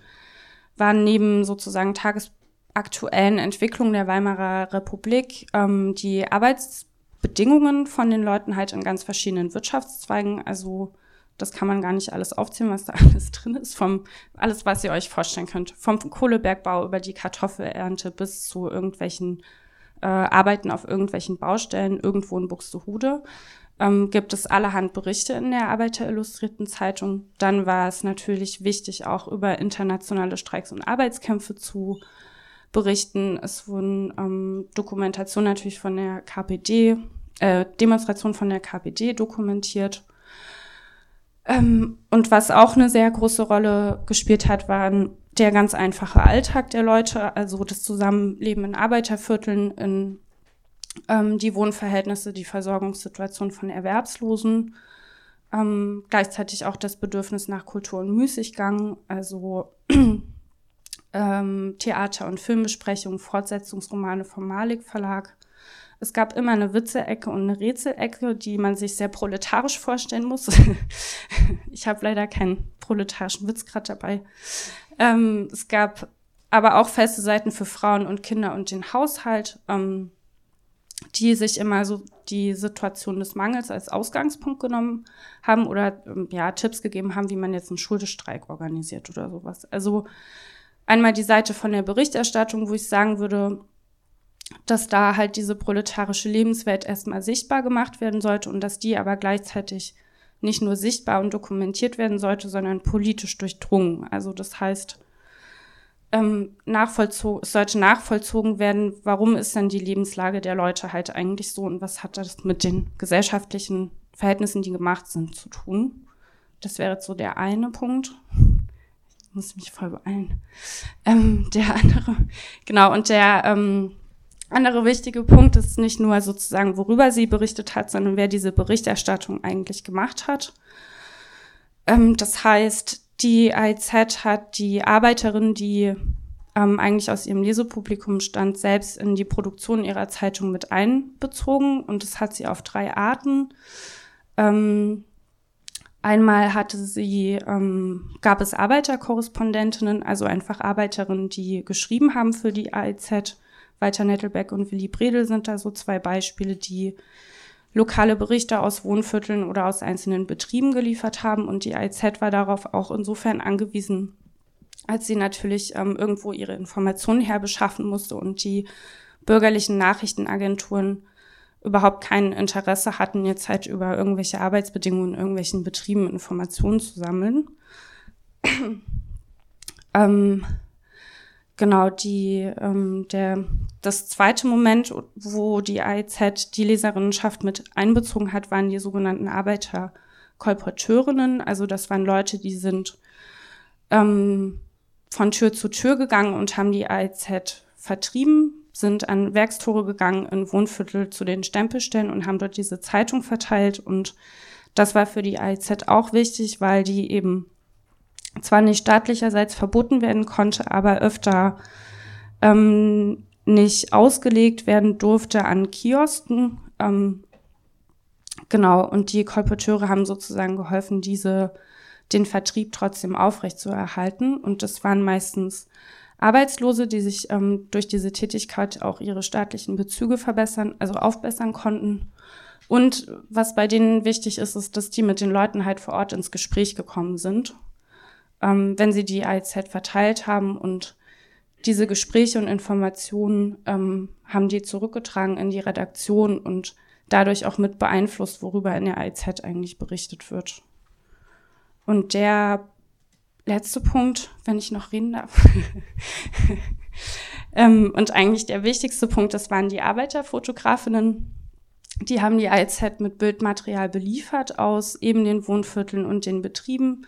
waren neben sozusagen tagesaktuellen Entwicklungen der Weimarer Republik ähm, die Arbeitsbedingungen von den Leuten halt in ganz verschiedenen Wirtschaftszweigen. Also das kann man gar nicht alles aufzählen, was da alles drin ist. Vom alles, was ihr euch vorstellen könnt. Vom Kohlebergbau über die Kartoffelernte bis zu irgendwelchen äh, arbeiten auf irgendwelchen Baustellen irgendwo in Buxtehude. Ähm, gibt es allerhand Berichte in der Arbeiterillustrierten Zeitung. Dann war es natürlich wichtig, auch über internationale Streiks und Arbeitskämpfe zu berichten. Es wurden ähm, Dokumentationen natürlich von der KPD, äh, Demonstrationen von der KPD dokumentiert. Ähm, und was auch eine sehr große Rolle gespielt hat, waren der ganz einfache Alltag der Leute, also das Zusammenleben in Arbeitervierteln, in ähm, die Wohnverhältnisse, die Versorgungssituation von Erwerbslosen, ähm, gleichzeitig auch das Bedürfnis nach Kultur und Müßiggang, also ähm, Theater- und Filmbesprechungen, Fortsetzungsromane vom Malik Verlag. Es gab immer eine Witze-Ecke und eine Rätselecke, die man sich sehr proletarisch vorstellen muss. ich habe leider keinen proletarischen Witz gerade dabei. Ähm, es gab aber auch feste Seiten für Frauen und Kinder und den Haushalt, ähm, die sich immer so die Situation des Mangels als Ausgangspunkt genommen haben oder ähm, ja Tipps gegeben haben, wie man jetzt einen Schuldestreik organisiert oder sowas. Also einmal die Seite von der Berichterstattung, wo ich sagen würde, dass da halt diese proletarische Lebenswelt erstmal sichtbar gemacht werden sollte und dass die aber gleichzeitig nicht nur sichtbar und dokumentiert werden sollte, sondern politisch durchdrungen. Also das heißt, ähm, es sollte nachvollzogen werden, warum ist denn die Lebenslage der Leute halt eigentlich so und was hat das mit den gesellschaftlichen Verhältnissen, die gemacht sind, zu tun. Das wäre jetzt so der eine Punkt. Ich muss mich voll beeilen. Ähm, der andere, genau, und der ähm, andere wichtige Punkt ist nicht nur sozusagen, worüber sie berichtet hat, sondern wer diese Berichterstattung eigentlich gemacht hat. Ähm, das heißt, die AIZ hat die Arbeiterin, die ähm, eigentlich aus ihrem Lesepublikum stand, selbst in die Produktion ihrer Zeitung mit einbezogen und das hat sie auf drei Arten. Ähm, Einmal hatte sie, ähm, gab es Arbeiterkorrespondentinnen, also einfach Arbeiterinnen, die geschrieben haben für die AIZ. Walter Nettelbeck und Willy Bredel sind da so zwei Beispiele, die lokale Berichte aus Wohnvierteln oder aus einzelnen Betrieben geliefert haben. Und die AIZ war darauf auch insofern angewiesen, als sie natürlich ähm, irgendwo ihre Informationen herbeschaffen musste und die bürgerlichen Nachrichtenagenturen überhaupt kein Interesse hatten, jetzt halt über irgendwelche Arbeitsbedingungen in irgendwelchen Betrieben Informationen zu sammeln. ähm, genau, die, ähm, der, das zweite Moment, wo die AIZ die Leserinnenschaft mit einbezogen hat, waren die sogenannten Arbeiterkolporteurinnen. Also das waren Leute, die sind ähm, von Tür zu Tür gegangen und haben die AIZ vertrieben, sind an Werkstore gegangen in Wohnviertel zu den Stempelstellen und haben dort diese Zeitung verteilt. Und das war für die AIZ auch wichtig, weil die eben zwar nicht staatlicherseits verboten werden konnte, aber öfter ähm, nicht ausgelegt werden durfte an Kiosken. Ähm, genau, und die Kolporteure haben sozusagen geholfen, diese den Vertrieb trotzdem aufrechtzuerhalten. Und das waren meistens Arbeitslose, die sich ähm, durch diese Tätigkeit auch ihre staatlichen Bezüge verbessern, also aufbessern konnten. Und was bei denen wichtig ist, ist, dass die mit den Leuten halt vor Ort ins Gespräch gekommen sind, ähm, wenn sie die AIZ verteilt haben und diese Gespräche und Informationen ähm, haben die zurückgetragen in die Redaktion und dadurch auch mit beeinflusst, worüber in der AIZ eigentlich berichtet wird. Und der letzte Punkt, wenn ich noch reden darf. ähm, und eigentlich der wichtigste Punkt, das waren die Arbeiterfotografinnen. Die haben die AIZ mit Bildmaterial beliefert aus eben den Wohnvierteln und den Betrieben.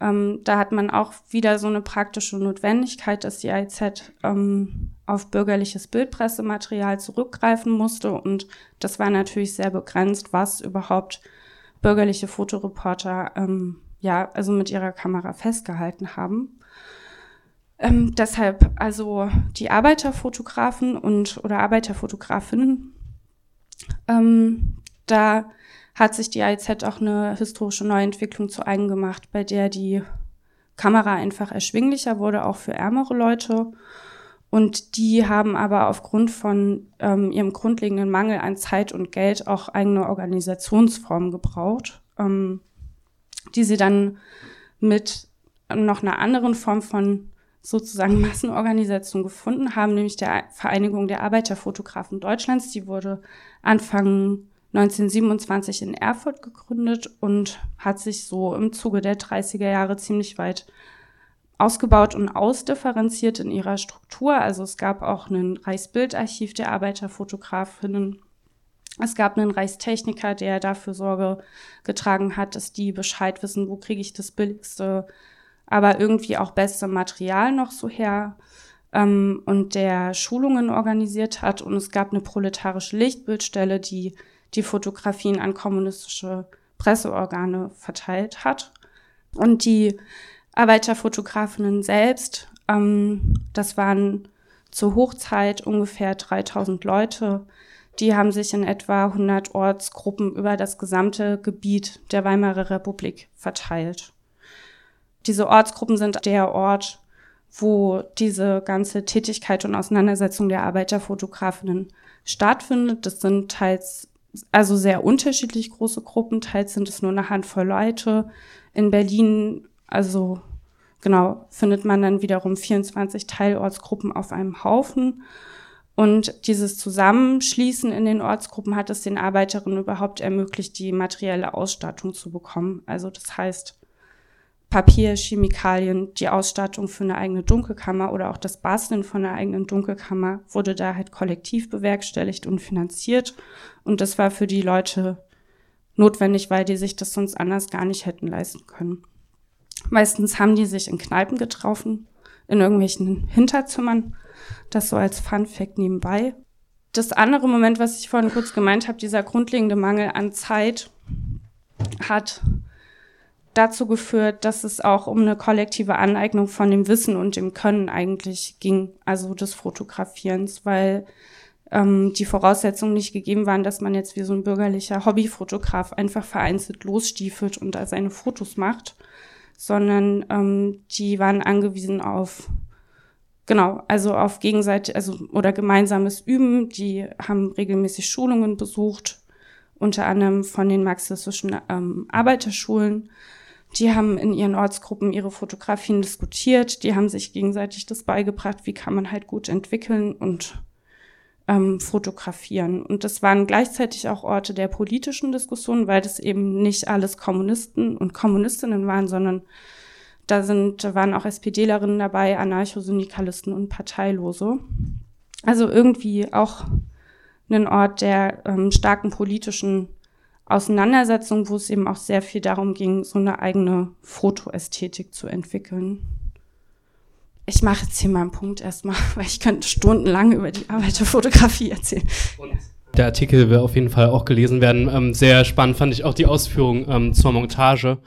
Ähm, da hat man auch wieder so eine praktische Notwendigkeit, dass die AIZ ähm, auf bürgerliches Bildpressematerial zurückgreifen musste. Und das war natürlich sehr begrenzt, was überhaupt bürgerliche Fotoreporter ähm, ja, also mit ihrer Kamera festgehalten haben. Ähm, deshalb also die Arbeiterfotografen und oder Arbeiterfotografinnen, ähm, da hat sich die AIZ auch eine historische Neuentwicklung zu eigen gemacht, bei der die Kamera einfach erschwinglicher wurde, auch für ärmere Leute. Und die haben aber aufgrund von ähm, ihrem grundlegenden Mangel an Zeit und Geld auch eigene Organisationsformen gebraucht. Ähm, die sie dann mit noch einer anderen Form von sozusagen Massenorganisation gefunden haben, nämlich der Vereinigung der Arbeiterfotografen Deutschlands. Die wurde Anfang 1927 in Erfurt gegründet und hat sich so im Zuge der 30er Jahre ziemlich weit ausgebaut und ausdifferenziert in ihrer Struktur. Also es gab auch ein Reichsbildarchiv der Arbeiterfotografinnen es gab einen Reichstechniker, der dafür Sorge getragen hat, dass die Bescheid wissen, wo kriege ich das billigste, aber irgendwie auch beste Material noch so her ähm, und der Schulungen organisiert hat. Und es gab eine proletarische Lichtbildstelle, die die Fotografien an kommunistische Presseorgane verteilt hat. Und die Arbeiterfotografinnen selbst, ähm, das waren zur Hochzeit ungefähr 3000 Leute, die haben sich in etwa 100 Ortsgruppen über das gesamte Gebiet der Weimarer Republik verteilt. Diese Ortsgruppen sind der Ort, wo diese ganze Tätigkeit und Auseinandersetzung der Arbeiterfotografinnen stattfindet. Das sind teils also sehr unterschiedlich große Gruppen, teils sind es nur eine Handvoll Leute. In Berlin, also genau, findet man dann wiederum 24 Teilortsgruppen auf einem Haufen. Und dieses Zusammenschließen in den Ortsgruppen hat es den Arbeiterinnen überhaupt ermöglicht, die materielle Ausstattung zu bekommen. Also das heißt Papier, Chemikalien, die Ausstattung für eine eigene Dunkelkammer oder auch das Basteln von einer eigenen Dunkelkammer wurde da halt kollektiv bewerkstelligt und finanziert. Und das war für die Leute notwendig, weil die sich das sonst anders gar nicht hätten leisten können. Meistens haben die sich in Kneipen getroffen, in irgendwelchen Hinterzimmern das so als Fun Fact nebenbei. Das andere Moment, was ich vorhin kurz gemeint habe, dieser grundlegende Mangel an Zeit, hat dazu geführt, dass es auch um eine kollektive Aneignung von dem Wissen und dem Können eigentlich ging, also des Fotografierens, weil ähm, die Voraussetzungen nicht gegeben waren, dass man jetzt wie so ein bürgerlicher Hobbyfotograf einfach vereinzelt losstiefelt und da seine Fotos macht, sondern ähm, die waren angewiesen auf Genau, also auf gegenseitig, also oder gemeinsames Üben. Die haben regelmäßig Schulungen besucht, unter anderem von den marxistischen ähm, Arbeiterschulen. Die haben in ihren Ortsgruppen ihre Fotografien diskutiert. Die haben sich gegenseitig das beigebracht, wie kann man halt gut entwickeln und ähm, fotografieren. Und das waren gleichzeitig auch Orte der politischen Diskussion, weil das eben nicht alles Kommunisten und Kommunistinnen waren, sondern da sind, waren auch SPDlerinnen dabei, Anarchosyndikalisten und Parteilose. Also irgendwie auch ein Ort der ähm, starken politischen Auseinandersetzung, wo es eben auch sehr viel darum ging, so eine eigene Fotoästhetik zu entwickeln. Ich mache jetzt hier mal einen Punkt erstmal, weil ich könnte stundenlang über die Arbeiterfotografie erzählen. Und der Artikel will auf jeden Fall auch gelesen werden. Ähm, sehr spannend fand ich auch die Ausführung ähm, zur Montage.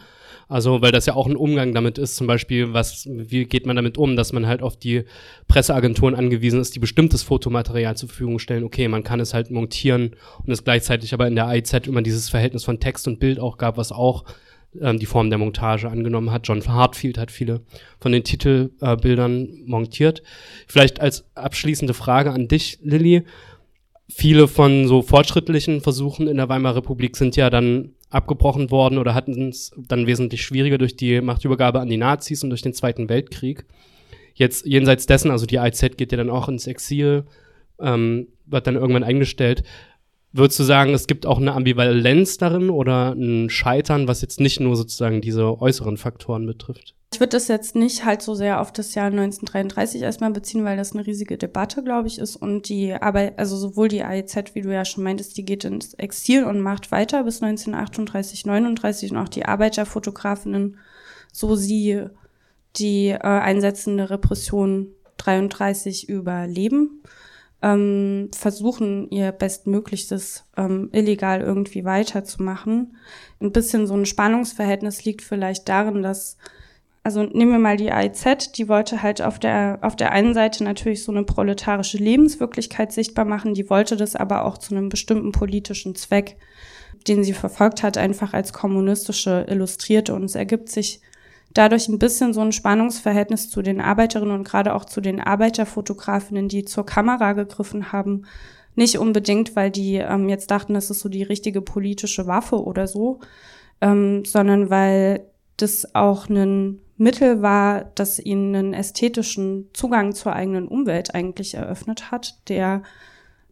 Also, weil das ja auch ein Umgang damit ist, zum Beispiel, was, wie geht man damit um, dass man halt auf die Presseagenturen angewiesen ist, die bestimmtes Fotomaterial zur Verfügung stellen. Okay, man kann es halt montieren und es gleichzeitig aber in der IZ immer dieses Verhältnis von Text und Bild auch gab, was auch ähm, die Form der Montage angenommen hat. John Hartfield hat viele von den Titelbildern äh, montiert. Vielleicht als abschließende Frage an dich, Lilly. Viele von so fortschrittlichen Versuchen in der Weimarer Republik sind ja dann abgebrochen worden oder hatten es dann wesentlich schwieriger durch die Machtübergabe an die Nazis und durch den Zweiten Weltkrieg. Jetzt jenseits dessen, also die IZ geht ja dann auch ins Exil, ähm, wird dann irgendwann eingestellt. Würdest du sagen, es gibt auch eine Ambivalenz darin oder ein Scheitern, was jetzt nicht nur sozusagen diese äußeren Faktoren betrifft? Ich würde das jetzt nicht halt so sehr auf das Jahr 1933 erstmal beziehen, weil das eine riesige Debatte, glaube ich, ist. Und die Arbeit, also sowohl die AIZ, wie du ja schon meintest, die geht ins Exil und macht weiter bis 1938, 39 und auch die Arbeiterfotografinnen, so sie die äh, einsetzende Repression 33 überleben, ähm, versuchen ihr Bestmöglichstes ähm, illegal irgendwie weiterzumachen. Ein bisschen so ein Spannungsverhältnis liegt vielleicht darin, dass also nehmen wir mal die AIZ, die wollte halt auf der, auf der einen Seite natürlich so eine proletarische Lebenswirklichkeit sichtbar machen, die wollte das aber auch zu einem bestimmten politischen Zweck, den sie verfolgt hat, einfach als kommunistische illustrierte. Und es ergibt sich dadurch ein bisschen so ein Spannungsverhältnis zu den Arbeiterinnen und gerade auch zu den Arbeiterfotografinnen, die zur Kamera gegriffen haben. Nicht unbedingt, weil die ähm, jetzt dachten, das ist so die richtige politische Waffe oder so, ähm, sondern weil das auch ein Mittel war, das ihnen einen ästhetischen Zugang zur eigenen Umwelt eigentlich eröffnet hat, der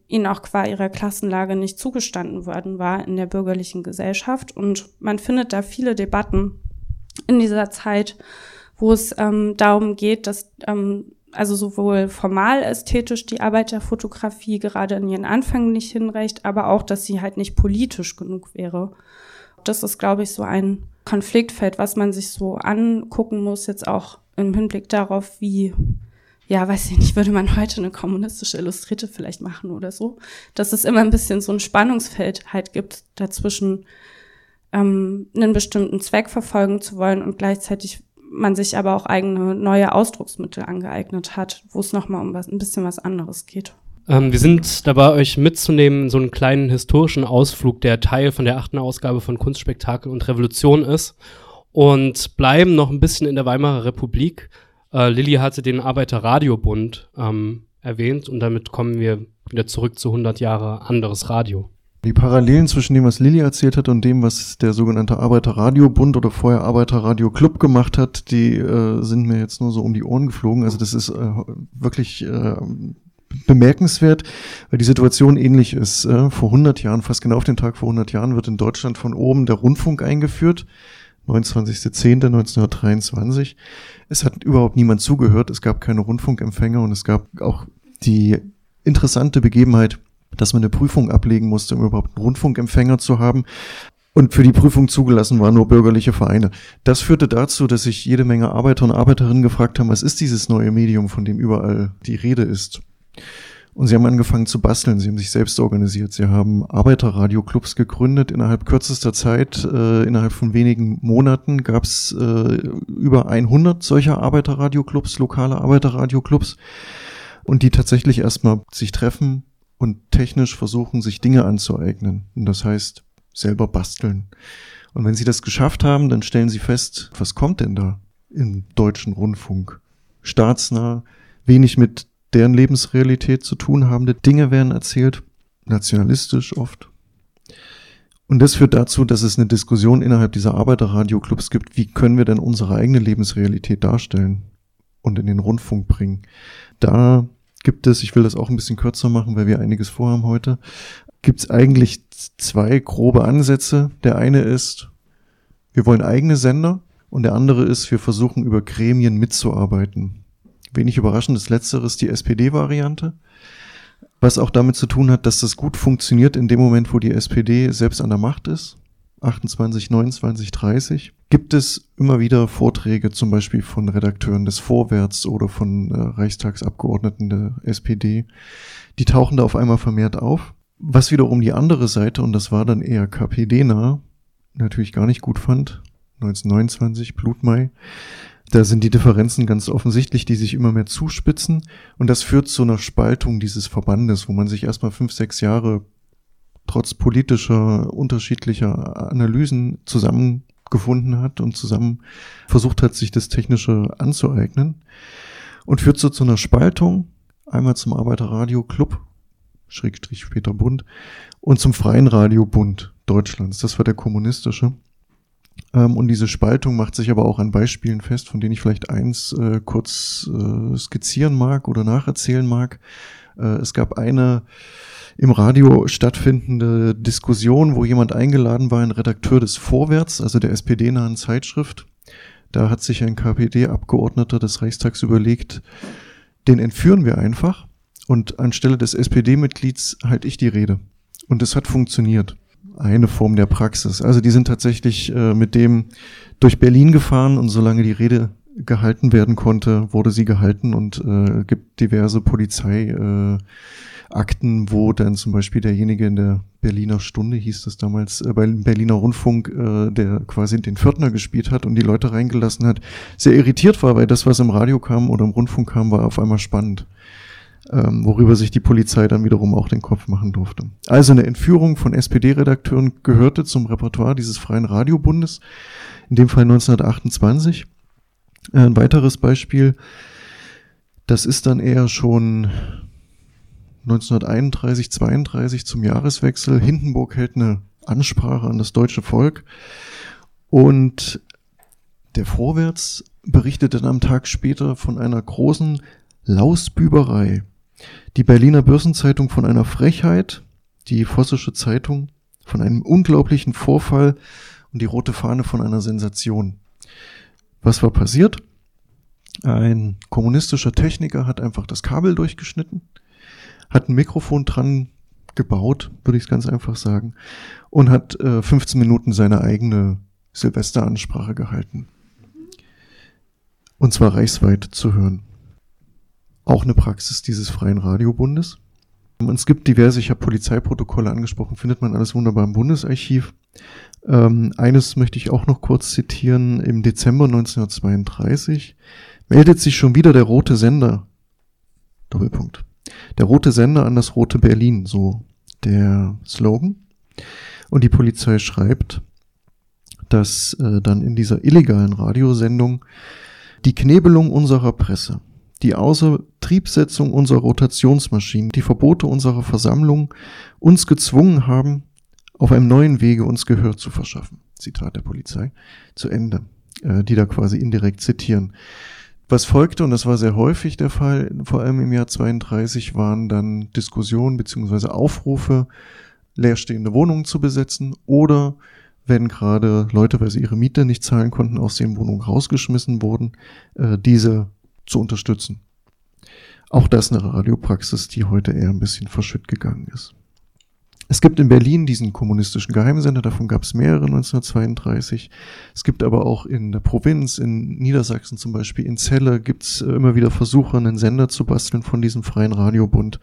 ihnen auch qua ihrer Klassenlage nicht zugestanden worden war in der bürgerlichen Gesellschaft. Und man findet da viele Debatten in dieser Zeit, wo es ähm, darum geht, dass ähm, also sowohl formal ästhetisch die Arbeiterfotografie gerade in ihren Anfängen nicht hinreicht, aber auch, dass sie halt nicht politisch genug wäre. Das ist, glaube ich, so ein Konfliktfeld, was man sich so angucken muss, jetzt auch im Hinblick darauf, wie, ja, weiß ich nicht, würde man heute eine kommunistische Illustrierte vielleicht machen oder so, dass es immer ein bisschen so ein Spannungsfeld halt gibt dazwischen, ähm, einen bestimmten Zweck verfolgen zu wollen und gleichzeitig man sich aber auch eigene neue Ausdrucksmittel angeeignet hat, wo es nochmal um was, ein bisschen was anderes geht. Ähm, wir sind dabei, euch mitzunehmen, so einen kleinen historischen Ausflug, der Teil von der achten Ausgabe von Kunstspektakel und Revolution ist. Und bleiben noch ein bisschen in der Weimarer Republik. Äh, Lilly hatte den Arbeiterradiobund ähm, erwähnt und damit kommen wir wieder zurück zu 100 Jahre anderes Radio. Die Parallelen zwischen dem, was Lilly erzählt hat und dem, was der sogenannte Arbeiterradiobund oder vorher Arbeiterradio-Club gemacht hat, die äh, sind mir jetzt nur so um die Ohren geflogen. Also das ist äh, wirklich äh, bemerkenswert, weil die Situation ähnlich ist. Äh, vor 100 Jahren, fast genau auf den Tag vor 100 Jahren, wird in Deutschland von oben der Rundfunk eingeführt. 29.10.1923. Es hat überhaupt niemand zugehört. Es gab keine Rundfunkempfänger und es gab auch die interessante Begebenheit, dass man eine Prüfung ablegen musste, um überhaupt einen Rundfunkempfänger zu haben. Und für die Prüfung zugelassen waren nur bürgerliche Vereine. Das führte dazu, dass sich jede Menge Arbeiter und Arbeiterinnen gefragt haben, was ist dieses neue Medium, von dem überall die Rede ist. Und sie haben angefangen zu basteln. Sie haben sich selbst organisiert. Sie haben Arbeiterradioclubs gegründet. Innerhalb kürzester Zeit, äh, innerhalb von wenigen Monaten, gab es äh, über 100 solcher Arbeiterradioclubs, lokale Arbeiterradioclubs. Und die tatsächlich erstmal sich treffen, und technisch versuchen, sich Dinge anzueignen. Und das heißt, selber basteln. Und wenn sie das geschafft haben, dann stellen sie fest, was kommt denn da im deutschen Rundfunk? Staatsnah, wenig mit deren Lebensrealität zu tun habende Dinge werden erzählt, nationalistisch oft. Und das führt dazu, dass es eine Diskussion innerhalb dieser Arbeiterradioclubs gibt, wie können wir denn unsere eigene Lebensrealität darstellen und in den Rundfunk bringen. Da gibt es, ich will das auch ein bisschen kürzer machen, weil wir einiges vorhaben heute, gibt es eigentlich zwei grobe Ansätze. Der eine ist, wir wollen eigene Sender und der andere ist, wir versuchen über Gremien mitzuarbeiten. Wenig überraschend ist letzteres die SPD-Variante, was auch damit zu tun hat, dass das gut funktioniert in dem Moment, wo die SPD selbst an der Macht ist. 28, 29, 30 gibt es immer wieder Vorträge, zum Beispiel von Redakteuren des Vorwärts oder von äh, Reichstagsabgeordneten der SPD. Die tauchen da auf einmal vermehrt auf. Was wiederum die andere Seite, und das war dann eher KPD-nah, natürlich gar nicht gut fand, 1929, Blutmai, da sind die Differenzen ganz offensichtlich, die sich immer mehr zuspitzen. Und das führt zu einer Spaltung dieses Verbandes, wo man sich erstmal fünf, sechs Jahre trotz politischer, unterschiedlicher Analysen zusammengefunden hat und zusammen versucht hat, sich das Technische anzueignen. Und führt so zu einer Spaltung. Einmal zum Arbeiterradio Club, Schrägstrich Peter Bund, und zum Freien Radio Bund Deutschlands. Das war der kommunistische. Ähm, und diese Spaltung macht sich aber auch an Beispielen fest, von denen ich vielleicht eins äh, kurz äh, skizzieren mag oder nacherzählen mag. Äh, es gab eine im Radio stattfindende Diskussion, wo jemand eingeladen war, ein Redakteur des Vorwärts, also der SPD-nahen Zeitschrift. Da hat sich ein KPD-Abgeordneter des Reichstags überlegt, den entführen wir einfach und anstelle des SPD-Mitglieds halte ich die Rede. Und es hat funktioniert eine Form der Praxis. Also die sind tatsächlich äh, mit dem durch Berlin gefahren und solange die Rede gehalten werden konnte, wurde sie gehalten und äh, gibt diverse Polizeiakten, äh, wo dann zum Beispiel derjenige in der Berliner Stunde hieß das damals äh, beim Berliner Rundfunk, äh, der quasi den Viertner gespielt hat und die Leute reingelassen hat, sehr irritiert war, weil das, was im Radio kam oder im Rundfunk kam, war auf einmal spannend ähm, worüber sich die Polizei dann wiederum auch den Kopf machen durfte. Also eine Entführung von SPD-Redakteuren gehörte zum Repertoire dieses Freien Radiobundes, in dem Fall 1928. Äh, ein weiteres Beispiel, das ist dann eher schon 1931, 32 zum Jahreswechsel. Hindenburg hält eine Ansprache an das deutsche Volk und der Vorwärts berichtet dann am Tag später von einer großen Lausbüberei die Berliner Börsenzeitung von einer Frechheit, die Vossische Zeitung von einem unglaublichen Vorfall und die Rote Fahne von einer Sensation. Was war passiert? Ein kommunistischer Techniker hat einfach das Kabel durchgeschnitten, hat ein Mikrofon dran gebaut, würde ich es ganz einfach sagen, und hat äh, 15 Minuten seine eigene Silvesteransprache gehalten. Und zwar reichsweit zu hören auch eine Praxis dieses Freien Radiobundes. Und es gibt diverse, ich habe Polizeiprotokolle angesprochen, findet man alles wunderbar im Bundesarchiv. Ähm, eines möchte ich auch noch kurz zitieren. Im Dezember 1932 meldet sich schon wieder der rote Sender. Doppelpunkt. Der rote Sender an das rote Berlin, so der Slogan. Und die Polizei schreibt, dass äh, dann in dieser illegalen Radiosendung die Knebelung unserer Presse die Außertriebsetzung unserer Rotationsmaschinen, die Verbote unserer Versammlung uns gezwungen haben, auf einem neuen Wege uns Gehör zu verschaffen. Zitat der Polizei zu Ende, äh, die da quasi indirekt zitieren. Was folgte, und das war sehr häufig der Fall, vor allem im Jahr 32, waren dann Diskussionen beziehungsweise Aufrufe, leerstehende Wohnungen zu besetzen oder wenn gerade Leute, weil sie ihre Miete nicht zahlen konnten, aus den Wohnungen rausgeschmissen wurden, äh, diese zu unterstützen. Auch das eine Radiopraxis, die heute eher ein bisschen verschütt gegangen ist. Es gibt in Berlin diesen kommunistischen Geheimsender, davon gab es mehrere 1932. Es gibt aber auch in der Provinz, in Niedersachsen zum Beispiel, in Celle gibt es äh, immer wieder Versuche, einen Sender zu basteln von diesem freien Radiobund.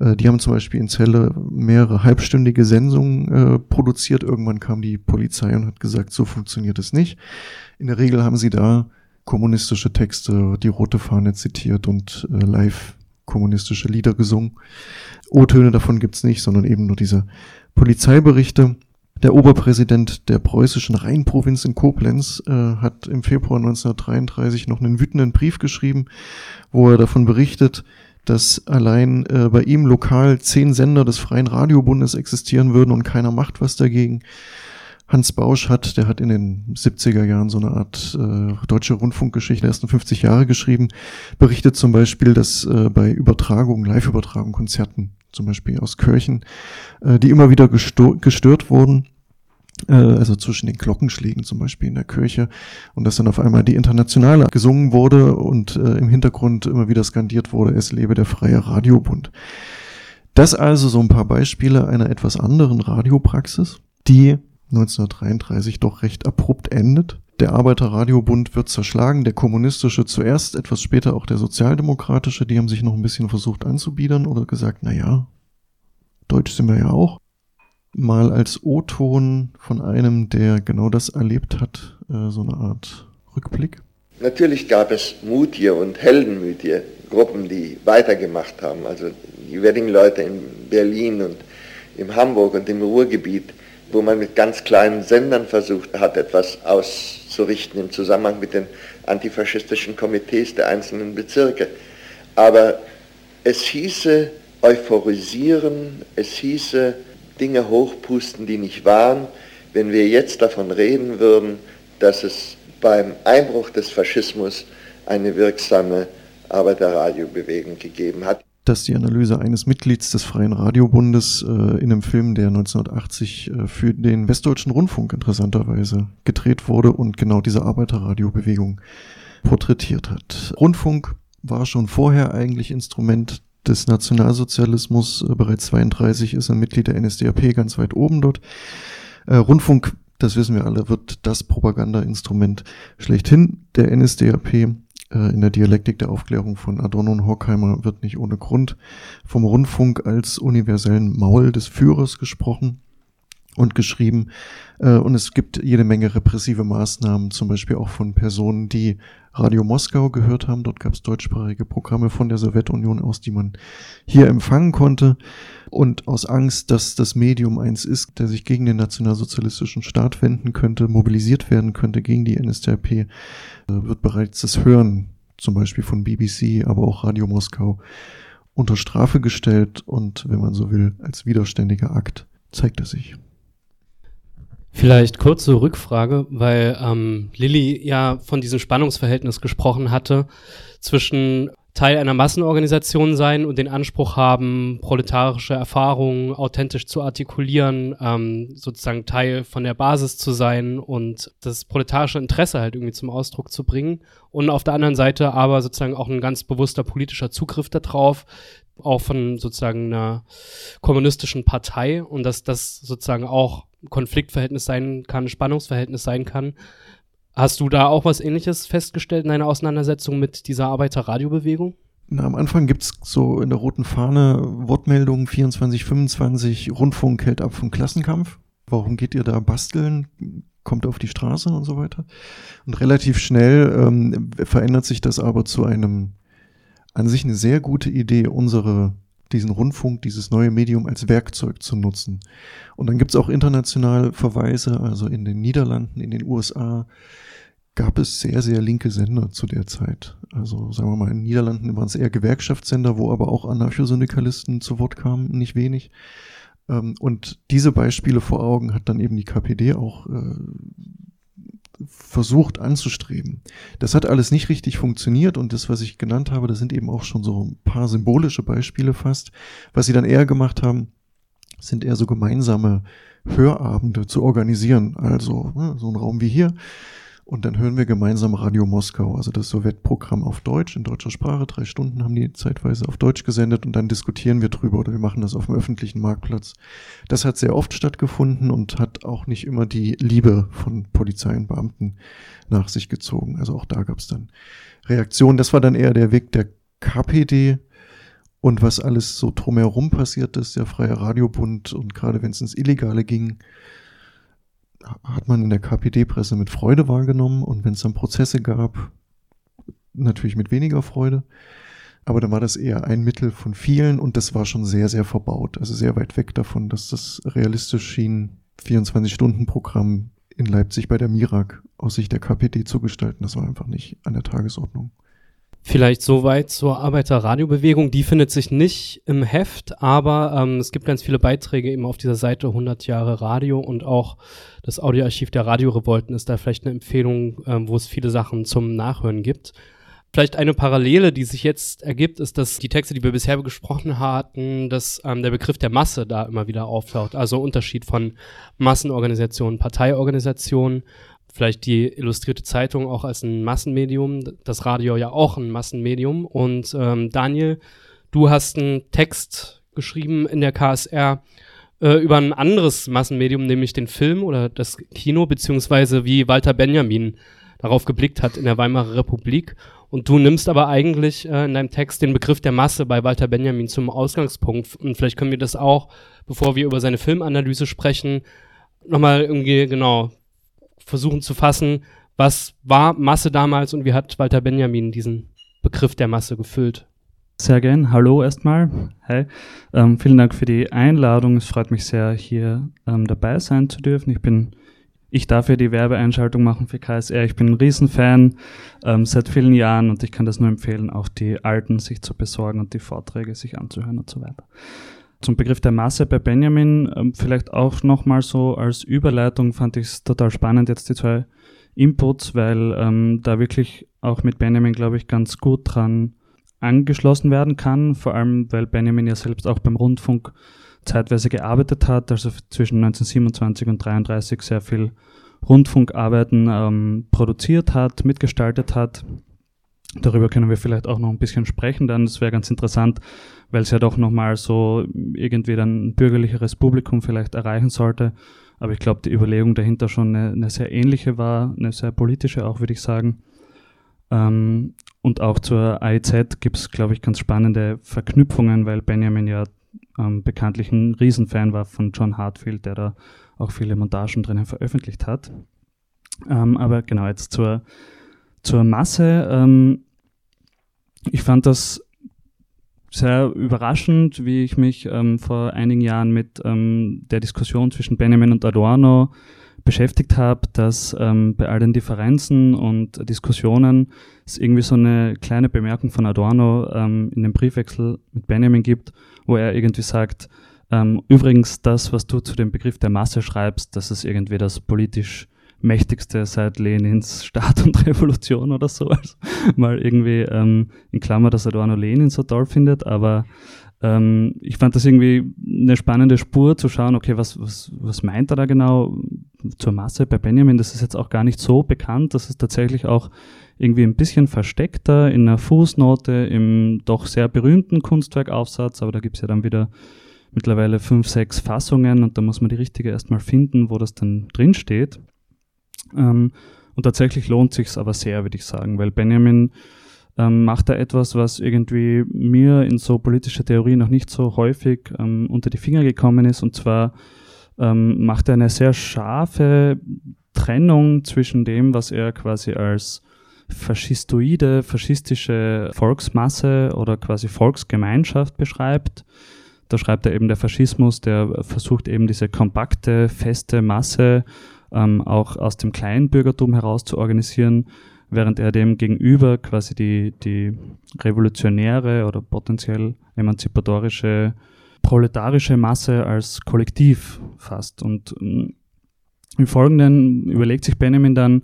Äh, die haben zum Beispiel in Celle mehrere halbstündige Sendungen äh, produziert. Irgendwann kam die Polizei und hat gesagt, so funktioniert es nicht. In der Regel haben sie da kommunistische Texte, die rote Fahne zitiert und live kommunistische Lieder gesungen. O-Töne davon gibt's nicht, sondern eben nur diese Polizeiberichte. Der Oberpräsident der preußischen Rheinprovinz in Koblenz äh, hat im Februar 1933 noch einen wütenden Brief geschrieben, wo er davon berichtet, dass allein äh, bei ihm lokal zehn Sender des Freien Radiobundes existieren würden und keiner macht was dagegen. Hans Bausch hat, der hat in den 70er Jahren so eine Art äh, deutsche Rundfunkgeschichte der ersten 50 Jahre geschrieben, berichtet zum Beispiel, dass äh, bei Übertragungen, Live-Übertragungen, Konzerten, zum Beispiel aus Kirchen, äh, die immer wieder gestört wurden, äh, also zwischen den Glockenschlägen zum Beispiel in der Kirche und dass dann auf einmal die Internationale gesungen wurde und äh, im Hintergrund immer wieder skandiert wurde, es lebe der freie Radiobund. Das also so ein paar Beispiele einer etwas anderen Radiopraxis, die 1933 doch recht abrupt endet. Der Arbeiterradiobund wird zerschlagen, der kommunistische zuerst, etwas später auch der sozialdemokratische, die haben sich noch ein bisschen versucht anzubiedern oder gesagt, na ja, Deutsch sind wir ja auch. Mal als O-Ton von einem, der genau das erlebt hat, äh, so eine Art Rückblick. Natürlich gab es mutige und heldenmütige Gruppen, die weitergemacht haben. Also die Wedding-Leute in Berlin und in Hamburg und im Ruhrgebiet, wo man mit ganz kleinen Sendern versucht hat, etwas auszurichten im Zusammenhang mit den antifaschistischen Komitees der einzelnen Bezirke. Aber es hieße euphorisieren, es hieße Dinge hochpusten, die nicht waren, wenn wir jetzt davon reden würden, dass es beim Einbruch des Faschismus eine wirksame Arbeiterradiobewegung gegeben hat Das ist die Analyse eines Mitglieds des Freien Radiobundes äh, in einem Film, der 1980 äh, für den Westdeutschen Rundfunk interessanterweise gedreht wurde und genau diese Arbeiterradiobewegung porträtiert hat. Rundfunk war schon vorher eigentlich Instrument des Nationalsozialismus. Äh, bereits 32 ist er Mitglied der NSDAP, ganz weit oben dort. Äh, Rundfunk, das wissen wir alle, wird das Propagandainstrument schlechthin der NSDAP. Äh, in der Dialektik der Aufklärung von Adorno und Horkheimer wird nicht ohne Grund vom Rundfunk als universellen Maul des Führers gesprochen und geschrieben. Äh, und es gibt jede Menge repressive Maßnahmen, zum Beispiel auch von Personen, die Radio Moskau gehört haben. Dort gab es deutschsprachige Programme von der Sowjetunion aus, die man hier empfangen konnte. Und aus Angst, dass das Medium eins ist, der sich gegen den nationalsozialistischen Staat wenden könnte, mobilisiert werden könnte gegen die NSDAP, äh, wird bereits das Hören, zum Beispiel von BBC, aber auch Radio Moskau, unter Strafe gestellt und, wenn man so will, als widerständiger Akt zeigt er sich. Vielleicht kurze Rückfrage, weil ähm, Lilly ja von diesem Spannungsverhältnis gesprochen hatte zwischen Teil einer Massenorganisation sein und den Anspruch haben, proletarische Erfahrungen authentisch zu artikulieren, ähm, sozusagen Teil von der Basis zu sein und das proletarische Interesse halt irgendwie zum Ausdruck zu bringen. Und auf der anderen Seite aber sozusagen auch ein ganz bewusster politischer Zugriff darauf, auch von sozusagen einer kommunistischen Partei und dass das sozusagen auch Konfliktverhältnis sein kann, Spannungsverhältnis sein kann. Hast du da auch was ähnliches festgestellt in deiner Auseinandersetzung mit dieser Arbeiterradiobewegung? Na, am Anfang gibt's so in der roten Fahne Wortmeldungen 24, 25, Rundfunk hält ab vom Klassenkampf. Warum geht ihr da basteln? Kommt auf die Straße und so weiter. Und relativ schnell ähm, verändert sich das aber zu einem an sich eine sehr gute Idee, unsere diesen Rundfunk, dieses neue Medium als Werkzeug zu nutzen. Und dann gibt es auch international Verweise, also in den Niederlanden, in den USA gab es sehr, sehr linke Sender zu der Zeit. Also sagen wir mal, in den Niederlanden waren es eher Gewerkschaftssender, wo aber auch Anarchosyndikalisten zu Wort kamen, nicht wenig. Ähm, und diese Beispiele vor Augen hat dann eben die KPD auch äh, versucht anzustreben. Das hat alles nicht richtig funktioniert und das, was ich genannt habe, das sind eben auch schon so ein paar symbolische Beispiele fast. Was sie dann eher gemacht haben, sind eher so gemeinsame Hörabende zu organisieren. Also ne, so ein Raum wie hier und dann hören wir gemeinsam Radio Moskau, also das Sowjetprogramm auf Deutsch, in deutscher Sprache. Drei Stunden haben die zeitweise auf Deutsch gesendet und dann diskutieren wir drüber oder wir machen das auf dem öffentlichen Marktplatz. Das hat sehr oft stattgefunden und hat auch nicht immer die Liebe von Polizei und Beamten nach sich gezogen. Also auch da gab es dann Reaktionen. Das war dann eher der Weg der KPD. Und was alles so drumherum passiert ist, der Freie Radiobund und gerade wenn es ins Illegale ging, hat man in der KPD-Presse mit Freude wahrgenommen und wenn es dann Prozesse gab, natürlich mit weniger Freude. Aber da war das eher ein Mittel von vielen und das war schon sehr, sehr verbaut. Also sehr weit weg davon, dass das realistisch schien, 24-Stunden-Programm in Leipzig bei der Mirak aus Sicht der KPD zu gestalten. Das war einfach nicht an der Tagesordnung. Vielleicht soweit zur Arbeiterradiobewegung. Die findet sich nicht im Heft, aber ähm, es gibt ganz viele Beiträge eben auf dieser Seite 100 Jahre Radio und auch das Audioarchiv der Radiorevolten ist da vielleicht eine Empfehlung, ähm, wo es viele Sachen zum Nachhören gibt. Vielleicht eine Parallele, die sich jetzt ergibt, ist, dass die Texte, die wir bisher gesprochen hatten, dass ähm, der Begriff der Masse da immer wieder auftaucht. Also Unterschied von Massenorganisationen, Parteiorganisationen vielleicht die illustrierte Zeitung auch als ein Massenmedium, das Radio ja auch ein Massenmedium. Und ähm, Daniel, du hast einen Text geschrieben in der KSR äh, über ein anderes Massenmedium, nämlich den Film oder das Kino, beziehungsweise wie Walter Benjamin darauf geblickt hat in der Weimarer Republik. Und du nimmst aber eigentlich äh, in deinem Text den Begriff der Masse bei Walter Benjamin zum Ausgangspunkt. Und vielleicht können wir das auch, bevor wir über seine Filmanalyse sprechen, nochmal irgendwie genau versuchen zu fassen, was war Masse damals und wie hat Walter Benjamin diesen Begriff der Masse gefüllt? Sehr gern. Hallo erstmal. Hi. Ähm, vielen Dank für die Einladung. Es freut mich sehr, hier ähm, dabei sein zu dürfen. Ich bin, ich darf ja die Werbeeinschaltung machen für KSR. Ich bin ein Riesenfan ähm, seit vielen Jahren und ich kann das nur empfehlen, auch die alten sich zu besorgen und die Vorträge sich anzuhören und so weiter zum Begriff der Masse bei Benjamin, ähm, vielleicht auch nochmal so als Überleitung fand ich es total spannend, jetzt die zwei Inputs, weil ähm, da wirklich auch mit Benjamin, glaube ich, ganz gut dran angeschlossen werden kann, vor allem weil Benjamin ja selbst auch beim Rundfunk zeitweise gearbeitet hat, also zwischen 1927 und 33 sehr viel Rundfunkarbeiten ähm, produziert hat, mitgestaltet hat. Darüber können wir vielleicht auch noch ein bisschen sprechen, dann es wäre ganz interessant, weil es ja doch nochmal so irgendwie dann ein bürgerlicheres Publikum vielleicht erreichen sollte. Aber ich glaube, die Überlegung dahinter schon eine, eine, sehr ähnliche war, eine sehr politische auch, würde ich sagen. Ähm, und auch zur AIZ gibt es, glaube ich, ganz spannende Verknüpfungen, weil Benjamin ja ähm, bekanntlich ein Riesenfan war von John Hartfield, der da auch viele Montagen drinnen veröffentlicht hat. Ähm, aber genau, jetzt zur, zur Masse. Ähm, ich fand das sehr überraschend, wie ich mich ähm, vor einigen Jahren mit ähm, der Diskussion zwischen Benjamin und Adorno beschäftigt habe, dass ähm, bei all den Differenzen und Diskussionen es irgendwie so eine kleine Bemerkung von Adorno ähm, in dem Briefwechsel mit Benjamin gibt, wo er irgendwie sagt, ähm, übrigens das, was du zu dem Begriff der Masse schreibst, das ist irgendwie das politisch mächtigste seit Lenins Staat und Revolution oder so. Also mal irgendwie ähm, in Klammer, dass Adorno Lenin so toll findet, aber ähm, ich fand das irgendwie eine spannende Spur zu schauen, okay, was, was, was meint er da genau zur Masse bei Benjamin? Das ist jetzt auch gar nicht so bekannt, das ist tatsächlich auch irgendwie ein bisschen versteckter in einer Fußnote im doch sehr berühmten Kunstwerkaufsatz, aber da gibt's ja dann wieder mittlerweile fünf, sechs Fassungen und da muss man die richtige erstmal finden, wo das dann drin steht. Ähm, und tatsächlich lohnt sich aber sehr, würde ich sagen, weil Benjamin ähm, macht da etwas, was irgendwie mir in so politischer Theorie noch nicht so häufig ähm, unter die Finger gekommen ist. Und zwar ähm, macht er eine sehr scharfe Trennung zwischen dem, was er quasi als faschistoide, faschistische Volksmasse oder quasi Volksgemeinschaft beschreibt. Da schreibt er eben der Faschismus, der versucht eben diese kompakte, feste Masse ähm, auch aus dem Kleinbürgertum heraus zu organisieren, während er dem gegenüber quasi die, die revolutionäre oder potenziell emanzipatorische proletarische Masse als Kollektiv fasst. Und ähm, im Folgenden überlegt sich Benjamin dann,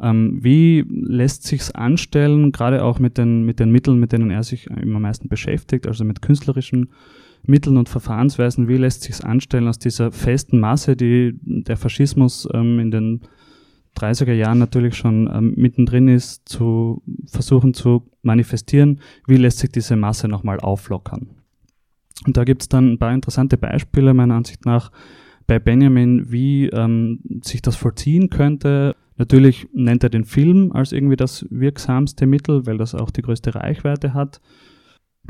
ähm, wie lässt sich's anstellen, gerade auch mit den, mit den Mitteln, mit denen er sich am meisten beschäftigt, also mit künstlerischen Mitteln und Verfahrensweisen, wie lässt sich anstellen, aus dieser festen Masse, die der Faschismus ähm, in den 30er Jahren natürlich schon ähm, mittendrin ist, zu versuchen zu manifestieren, wie lässt sich diese Masse nochmal auflockern. Und da gibt es dann ein paar interessante Beispiele meiner Ansicht nach bei Benjamin, wie ähm, sich das vollziehen könnte. Natürlich nennt er den Film als irgendwie das wirksamste Mittel, weil das auch die größte Reichweite hat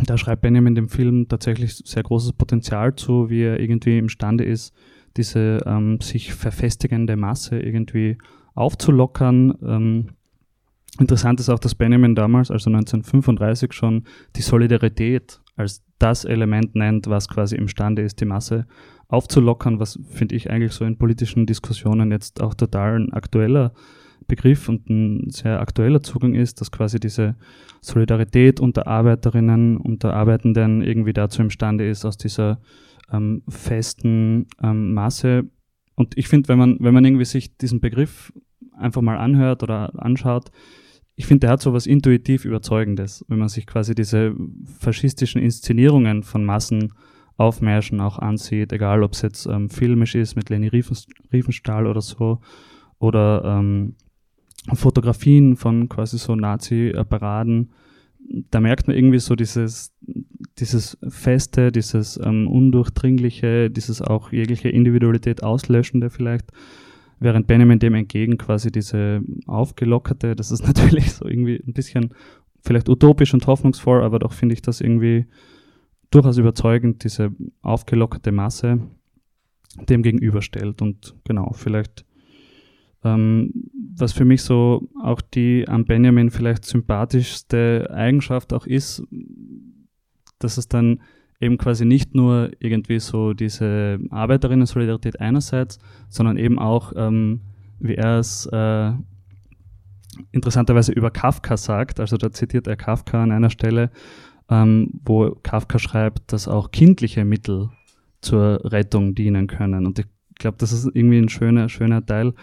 da schreibt Benjamin dem Film tatsächlich sehr großes Potenzial zu, wie er irgendwie imstande ist, diese ähm, sich verfestigende Masse irgendwie aufzulockern. Ähm, Interessant ist auch, dass Benjamin damals, also 1935, schon die Solidarität als das Element nennt, was quasi imstande ist, die Masse aufzulockern, was finde ich eigentlich so in politischen Diskussionen jetzt auch total ein aktueller Begriff und ein sehr aktueller Zugang ist, dass quasi diese Solidarität unter Arbeiterinnen, unter Arbeitenden irgendwie dazu imstande ist, aus dieser ähm, festen ähm, Masse. Und ich finde, wenn man, wenn man irgendwie sich diesen Begriff einfach mal anhört oder anschaut, ich finde, der hat so was intuitiv Überzeugendes, wenn man sich quasi diese faschistischen Inszenierungen von Massenaufmärschen auch ansieht, egal ob es jetzt ähm, filmisch ist mit Leni Riefenstahl oder so, oder ähm, Fotografien von quasi so Nazi-Paraden. Da merkt man irgendwie so dieses, dieses Feste, dieses ähm, Undurchdringliche, dieses auch jegliche Individualität auslöschende vielleicht während Benjamin dem entgegen quasi diese aufgelockerte, das ist natürlich so irgendwie ein bisschen vielleicht utopisch und hoffnungsvoll, aber doch finde ich das irgendwie durchaus überzeugend, diese aufgelockerte Masse dem gegenüberstellt. Und genau, vielleicht, ähm, was für mich so auch die an Benjamin vielleicht sympathischste Eigenschaft auch ist, dass es dann eben quasi nicht nur irgendwie so diese Arbeiterinnen-Solidarität einerseits, sondern eben auch, ähm, wie er es äh, interessanterweise über Kafka sagt, also da zitiert er Kafka an einer Stelle, ähm, wo Kafka schreibt, dass auch kindliche Mittel zur Rettung dienen können. Und ich glaube, das ist irgendwie ein schöner, schöner Teil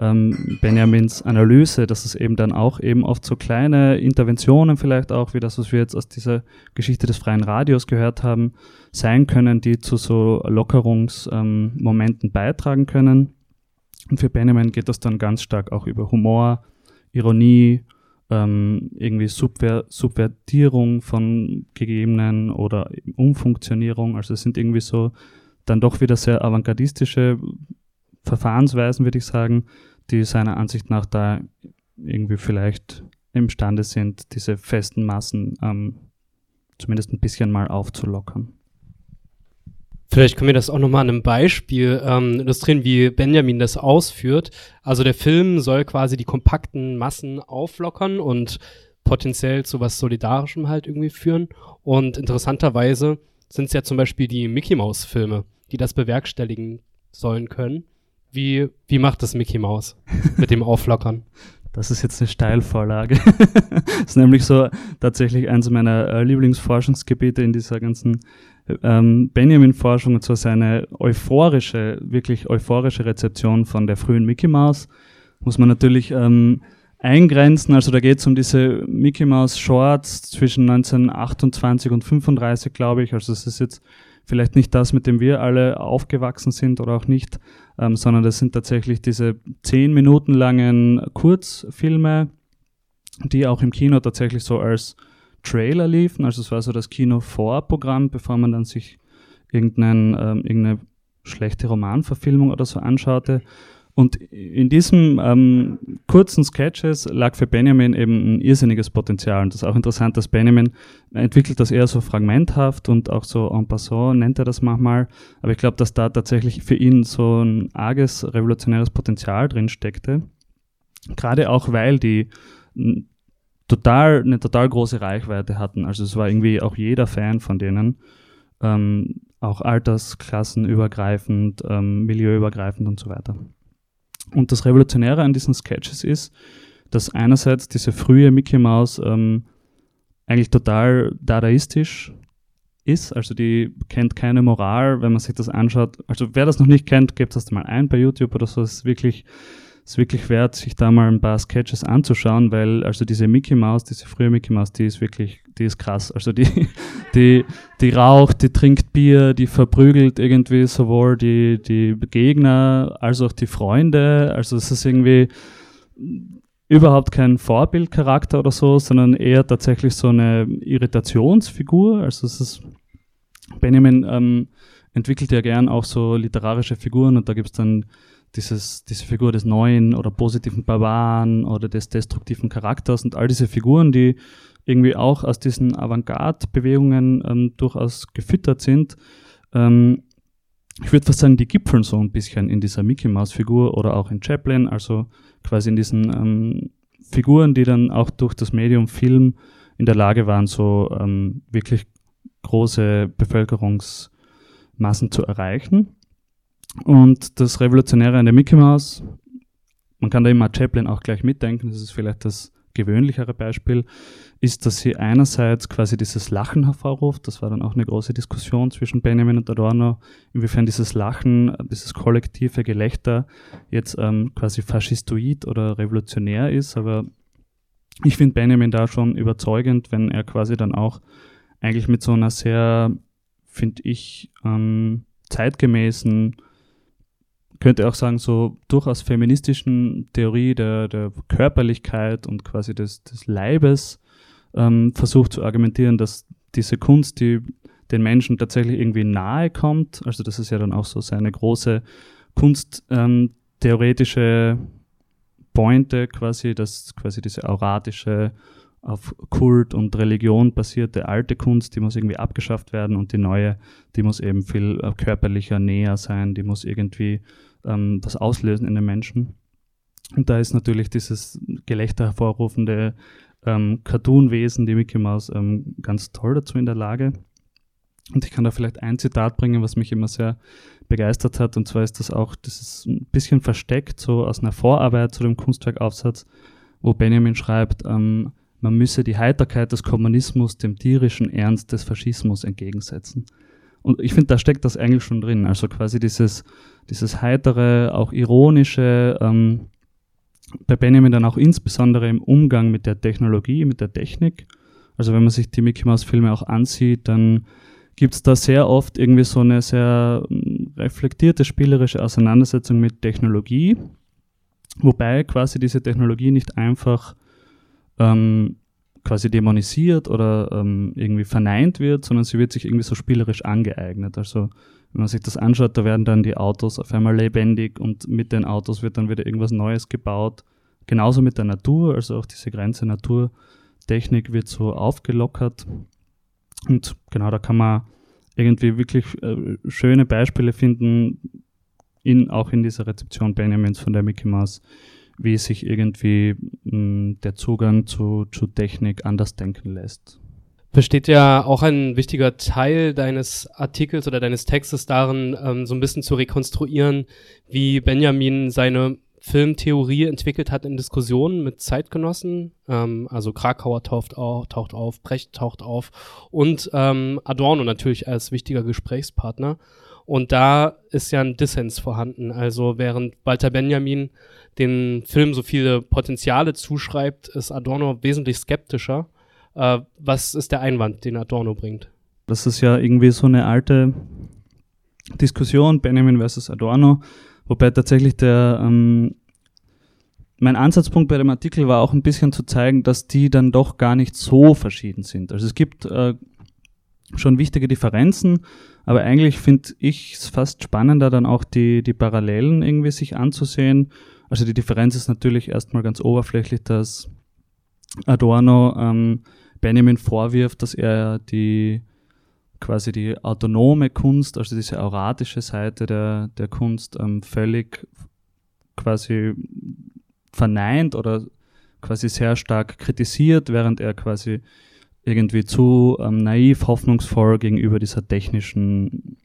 ähm, Benjamins Analyse, dass es eben dann auch eben oft so kleine Interventionen vielleicht auch, wie das, was wir jetzt aus dieser Geschichte des freien Radios gehört haben, sein können, die zu so Lockerungsmomenten ähm, beitragen können. Und für Benjamin geht das dann ganz stark auch über Humor, Ironie, ähm, irgendwie Subver Subvertierung von gegebenen oder Umfunktionierung. Also es sind irgendwie so dann doch wieder sehr avantgardistische Verfahrensweisen, würde ich sagen, die seiner Ansicht nach da irgendwie vielleicht imstande sind, diese festen Massen ähm, zumindest ein bisschen mal aufzulockern. Vielleicht können wir das auch nochmal an einem Beispiel ähm, illustrieren, wie Benjamin das ausführt. Also der Film soll quasi die kompakten Massen auflockern und potenziell zu was Solidarischem halt irgendwie führen. Und interessanterweise sind es ja zum Beispiel die Mickey Mouse Filme, die das bewerkstelligen sollen können. Wie, wie macht das Mickey Mouse mit dem Auflockern? Das ist jetzt eine Steilvorlage. das ist nämlich so tatsächlich eins meiner äh, Lieblingsforschungsgebiete in dieser ganzen ähm, Benjamin-Forschung, und zwar seine euphorische, wirklich euphorische Rezeption von der frühen Mickey Mouse. Muss man natürlich ähm, eingrenzen. Also da geht es um diese Mickey Mouse Shorts zwischen 1928 und 35, glaube ich. Also es ist jetzt vielleicht nicht das, mit dem wir alle aufgewachsen sind oder auch nicht, ähm, sondern das sind tatsächlich diese zehn Minuten langen Kurzfilme, die auch im Kino tatsächlich so als Trailer liefen. Also es war so das Kino-Vorprogramm, bevor man dann sich irgendeinen, ähm, irgendeine schlechte Romanverfilmung oder so anschaute. Und in diesen ähm, kurzen Sketches lag für Benjamin eben ein irrsinniges Potenzial. Und das ist auch interessant, dass Benjamin entwickelt das eher so fragmenthaft und auch so en passant nennt er das manchmal. Aber ich glaube, dass da tatsächlich für ihn so ein arges revolutionäres Potenzial drin steckte. Gerade auch, weil die total, eine total große Reichweite hatten. Also es war irgendwie auch jeder Fan von denen. Ähm, auch altersklassenübergreifend, ähm, milieuübergreifend und so weiter. Und das Revolutionäre an diesen Sketches ist, dass einerseits diese frühe Mickey Mouse ähm, eigentlich total dadaistisch ist, also die kennt keine Moral, wenn man sich das anschaut. Also wer das noch nicht kennt, gebt das mal ein bei YouTube oder so. Es ist wirklich, ist wirklich wert, sich da mal ein paar Sketches anzuschauen, weil also diese Mickey Mouse, diese frühe Mickey Mouse, die ist wirklich, die ist krass. Also die, die, die raucht, die trinkt Bier, die verprügelt irgendwie sowohl die, die Gegner als auch die Freunde. Also es ist irgendwie überhaupt kein Vorbildcharakter oder so, sondern eher tatsächlich so eine Irritationsfigur. Also es ist Benjamin ähm, entwickelt ja gern auch so literarische Figuren und da gibt es dann dieses, diese Figur des neuen oder positiven Barbaren oder des destruktiven Charakters und all diese Figuren, die irgendwie auch aus diesen Avantgarde-Bewegungen ähm, durchaus gefüttert sind. Ähm, ich würde fast sagen, die gipfeln so ein bisschen in dieser Mickey Mouse-Figur oder auch in Chaplin, also quasi in diesen ähm, Figuren, die dann auch durch das Medium Film in der Lage waren, so ähm, wirklich große Bevölkerungsmassen zu erreichen. Und das Revolutionäre an der Mickey Mouse, man kann da immer Chaplin auch gleich mitdenken, das ist vielleicht das gewöhnlichere Beispiel, ist, dass sie einerseits quasi dieses Lachen hervorruft, das war dann auch eine große Diskussion zwischen Benjamin und Adorno, inwiefern dieses Lachen, dieses kollektive Gelächter jetzt ähm, quasi faschistoid oder revolutionär ist, aber ich finde Benjamin da schon überzeugend, wenn er quasi dann auch eigentlich mit so einer sehr, finde ich, ähm, zeitgemäßen könnte auch sagen, so durchaus feministischen Theorie der, der Körperlichkeit und quasi des, des Leibes ähm, versucht zu argumentieren, dass diese Kunst, die den Menschen tatsächlich irgendwie nahe kommt, also das ist ja dann auch so seine große kunsttheoretische ähm, Pointe quasi, dass quasi diese auratische auf Kult und Religion basierte alte Kunst, die muss irgendwie abgeschafft werden und die neue, die muss eben viel äh, körperlicher, näher sein, die muss irgendwie ähm, was auslösen in den Menschen. Und da ist natürlich dieses Gelächter hervorrufende ähm, Cartoon-Wesen, die Mickey Mouse, ähm, ganz toll dazu in der Lage. Und ich kann da vielleicht ein Zitat bringen, was mich immer sehr begeistert hat. Und zwar ist das auch, das ist ein bisschen versteckt, so aus einer Vorarbeit zu dem Kunstwerkaufsatz, wo Benjamin schreibt, ähm, man müsse die Heiterkeit des Kommunismus dem tierischen Ernst des Faschismus entgegensetzen. Und ich finde, da steckt das eigentlich schon drin. Also quasi dieses, dieses heitere, auch ironische, ähm, bei Benjamin dann auch insbesondere im Umgang mit der Technologie, mit der Technik. Also wenn man sich die Mickey Mouse Filme auch ansieht, dann gibt es da sehr oft irgendwie so eine sehr hm, reflektierte spielerische Auseinandersetzung mit Technologie, wobei quasi diese Technologie nicht einfach ähm, quasi dämonisiert oder ähm, irgendwie verneint wird, sondern sie wird sich irgendwie so spielerisch angeeignet. Also wenn man sich das anschaut, da werden dann die Autos auf einmal lebendig und mit den Autos wird dann wieder irgendwas Neues gebaut. Genauso mit der Natur, also auch diese Grenze Naturtechnik wird so aufgelockert. Und genau da kann man irgendwie wirklich äh, schöne Beispiele finden, in, auch in dieser Rezeption Benjamins von der Mickey Mouse, wie sich irgendwie mh, hm, der Zugang zu, zu Technik anders denken lässt. Besteht ja auch ein wichtiger Teil deines Artikels oder deines Textes darin, ähm, so ein bisschen zu rekonstruieren, wie Benjamin seine Filmtheorie entwickelt hat in Diskussionen mit Zeitgenossen. Ähm, also Krakauer taucht auf, taucht auf, Brecht taucht auf und ähm, Adorno natürlich als wichtiger Gesprächspartner. Und da ist ja ein Dissens vorhanden. Also während Walter Benjamin den Film so viele Potenziale zuschreibt, ist Adorno wesentlich skeptischer. Äh, was ist der Einwand, den Adorno bringt? Das ist ja irgendwie so eine alte Diskussion, Benjamin versus Adorno, wobei tatsächlich der ähm, mein Ansatzpunkt bei dem Artikel war auch ein bisschen zu zeigen, dass die dann doch gar nicht so verschieden sind. Also es gibt äh, schon wichtige Differenzen, aber eigentlich finde ich es fast spannender, dann auch die, die Parallelen irgendwie sich anzusehen also die Differenz ist natürlich erstmal ganz oberflächlich, dass Adorno ähm, Benjamin vorwirft, dass er die quasi die autonome Kunst, also diese auratische Seite der, der Kunst ähm, völlig quasi verneint oder quasi sehr stark kritisiert, während er quasi irgendwie zu ähm, naiv, hoffnungsvoll gegenüber dieser technischen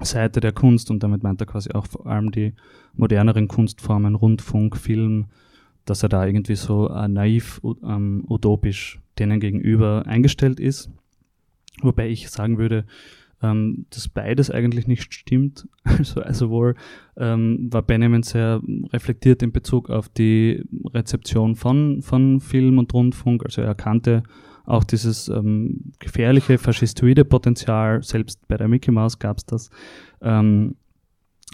Seite der Kunst und damit meint er quasi auch vor allem die moderneren Kunstformen, Rundfunk, Film, dass er da irgendwie so äh, naiv, ähm, utopisch denen gegenüber eingestellt ist. Wobei ich sagen würde, ähm, dass beides eigentlich nicht stimmt. Also, also wohl ähm, war Benjamin sehr reflektiert in Bezug auf die Rezeption von, von Film und Rundfunk. Also er kannte auch dieses ähm, gefährliche faschistoide Potenzial, selbst bei der Mickey Mouse gab es das. Ähm,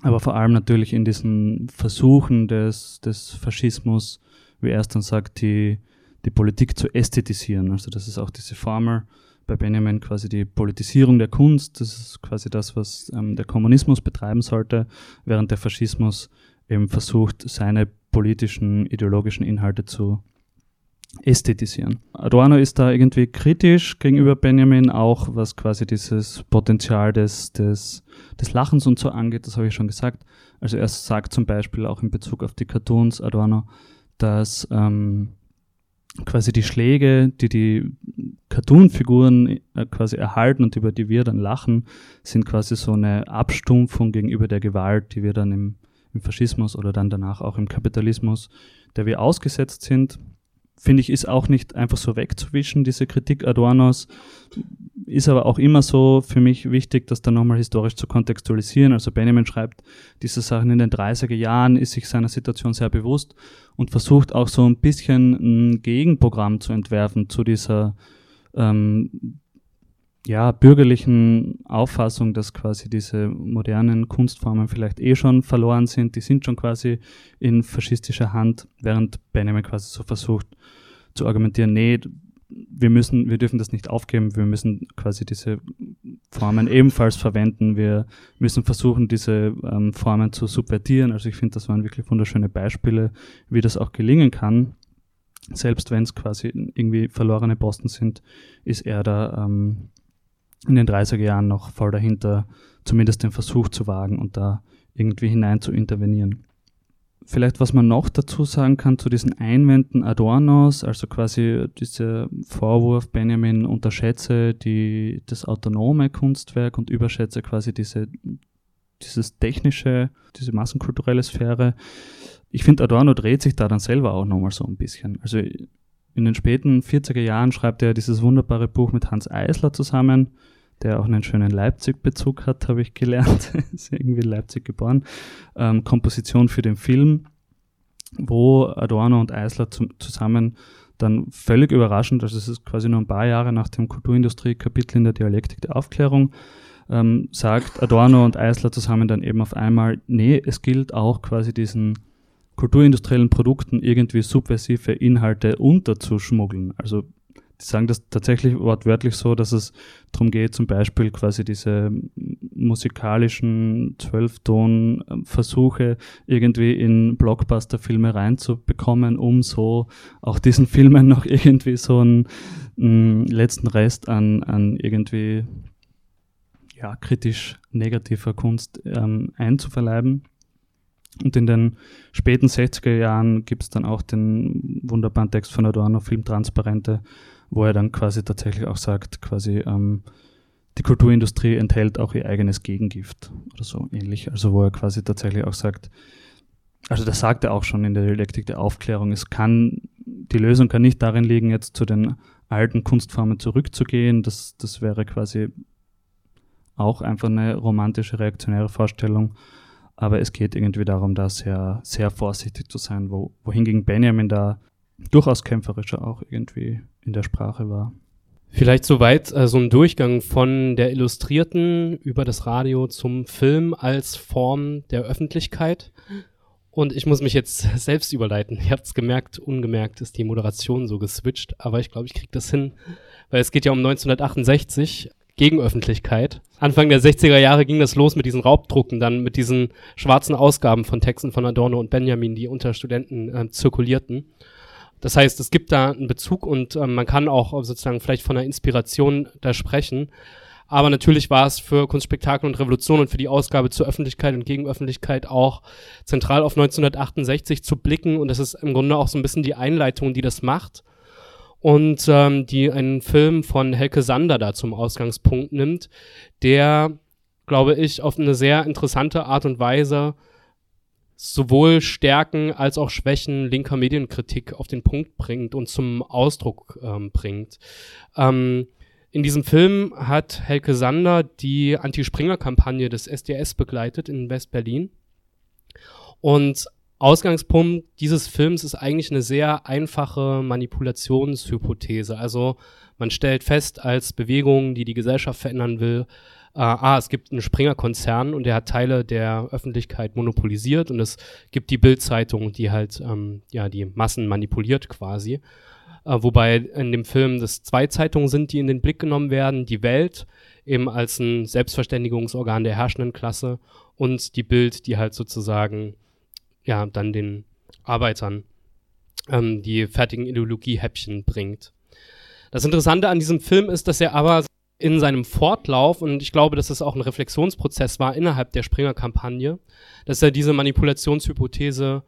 aber vor allem natürlich in diesen Versuchen des, des Faschismus, wie er es dann sagt, die, die Politik zu ästhetisieren. Also das ist auch diese Formel bei Benjamin quasi die Politisierung der Kunst. Das ist quasi das, was ähm, der Kommunismus betreiben sollte, während der Faschismus eben versucht, seine politischen, ideologischen Inhalte zu ästhetisieren. Adorno ist da irgendwie kritisch gegenüber Benjamin, auch was quasi dieses Potenzial des, des, des Lachens und so angeht, das habe ich schon gesagt. Also er sagt zum Beispiel auch in Bezug auf die Cartoons Adorno, dass ähm, quasi die Schläge, die die Cartoon-Figuren äh, quasi erhalten und über die wir dann lachen, sind quasi so eine Abstumpfung gegenüber der Gewalt, die wir dann im, im Faschismus oder dann danach auch im Kapitalismus, der wir ausgesetzt sind finde ich, ist auch nicht einfach so wegzuwischen, diese Kritik Adornos. Ist aber auch immer so für mich wichtig, das dann nochmal historisch zu kontextualisieren. Also Benjamin schreibt diese Sachen in den 30er Jahren, ist sich seiner Situation sehr bewusst und versucht auch so ein bisschen ein Gegenprogramm zu entwerfen zu dieser ähm, ja, bürgerlichen Auffassung, dass quasi diese modernen Kunstformen vielleicht eh schon verloren sind, die sind schon quasi in faschistischer Hand, während Benjamin quasi so versucht zu argumentieren, nee, wir müssen, wir dürfen das nicht aufgeben, wir müssen quasi diese Formen ebenfalls verwenden, wir müssen versuchen, diese ähm, Formen zu subvertieren. Also ich finde, das waren wirklich wunderschöne Beispiele, wie das auch gelingen kann. Selbst wenn es quasi irgendwie verlorene Posten sind, ist er da ähm, in den 30er Jahren noch voll dahinter, zumindest den Versuch zu wagen und da irgendwie hinein zu intervenieren. Vielleicht, was man noch dazu sagen kann zu diesen Einwänden Adornos, also quasi dieser Vorwurf, Benjamin unterschätze die, das autonome Kunstwerk und überschätze quasi diese, dieses technische, diese massenkulturelle Sphäre. Ich finde, Adorno dreht sich da dann selber auch nochmal so ein bisschen. Also in den späten 40er Jahren schreibt er dieses wunderbare Buch mit Hans Eisler zusammen, der auch einen schönen Leipzig-Bezug hat, habe ich gelernt. ist irgendwie in Leipzig geboren. Ähm, Komposition für den Film, wo Adorno und Eisler zum, zusammen dann völlig überraschend, also es ist quasi nur ein paar Jahre nach dem Kulturindustrie-Kapitel in der Dialektik der Aufklärung, ähm, sagt Adorno und Eisler zusammen dann eben auf einmal, nee, es gilt auch quasi diesen kulturindustriellen Produkten irgendwie subversive Inhalte unterzuschmuggeln. Also die sagen das tatsächlich wortwörtlich so, dass es darum geht, zum Beispiel quasi diese musikalischen Zwölfton-Versuche irgendwie in Blockbuster-Filme reinzubekommen, um so auch diesen Filmen noch irgendwie so einen, einen letzten Rest an, an irgendwie ja, kritisch negativer Kunst ähm, einzuverleiben. Und in den späten 60er Jahren gibt es dann auch den wunderbaren Text von Adorno, Filmtransparente, wo er dann quasi tatsächlich auch sagt, quasi ähm, die Kulturindustrie enthält auch ihr eigenes Gegengift oder so ähnlich. Also wo er quasi tatsächlich auch sagt, also das sagt er auch schon in der Dialektik der Aufklärung, es kann, die Lösung kann nicht darin liegen, jetzt zu den alten Kunstformen zurückzugehen. Das, das wäre quasi auch einfach eine romantische, reaktionäre Vorstellung, aber es geht irgendwie darum, da sehr, sehr vorsichtig zu sein, wo, wohingegen Benjamin da durchaus kämpferischer auch irgendwie in der Sprache war. Vielleicht soweit äh, so ein Durchgang von der Illustrierten über das Radio zum Film als Form der Öffentlichkeit. Und ich muss mich jetzt selbst überleiten. Ihr habt es gemerkt, ungemerkt ist die Moderation so geswitcht, aber ich glaube, ich kriege das hin, weil es geht ja um 1968. Gegenöffentlichkeit. Anfang der 60er Jahre ging das los mit diesen Raubdrucken, dann mit diesen schwarzen Ausgaben von Texten von Adorno und Benjamin, die unter Studenten äh, zirkulierten. Das heißt, es gibt da einen Bezug und äh, man kann auch sozusagen vielleicht von einer Inspiration da sprechen. Aber natürlich war es für Kunstspektakel und Revolution und für die Ausgabe zur Öffentlichkeit und Gegenöffentlichkeit auch zentral auf 1968 zu blicken. Und das ist im Grunde auch so ein bisschen die Einleitung, die das macht und ähm, die einen Film von Helke Sander da zum Ausgangspunkt nimmt, der, glaube ich, auf eine sehr interessante Art und Weise sowohl Stärken als auch Schwächen linker Medienkritik auf den Punkt bringt und zum Ausdruck ähm, bringt. Ähm, in diesem Film hat Helke Sander die Anti-Springer-Kampagne des SDS begleitet in West-Berlin. Und Ausgangspunkt dieses Films ist eigentlich eine sehr einfache Manipulationshypothese. Also man stellt fest, als Bewegung, die die Gesellschaft verändern will, äh, ah, es gibt einen Springer-Konzern und der hat Teile der Öffentlichkeit monopolisiert und es gibt die Bild-Zeitung, die halt ähm, ja die Massen manipuliert quasi. Äh, wobei in dem Film das zwei Zeitungen sind, die in den Blick genommen werden, die Welt eben als ein Selbstverständigungsorgan der herrschenden Klasse und die Bild, die halt sozusagen ja, dann den Arbeitern ähm, die fertigen Ideologiehäppchen bringt. Das Interessante an diesem Film ist, dass er aber in seinem Fortlauf, und ich glaube, dass es auch ein Reflexionsprozess war innerhalb der Springer-Kampagne, dass er diese Manipulationshypothese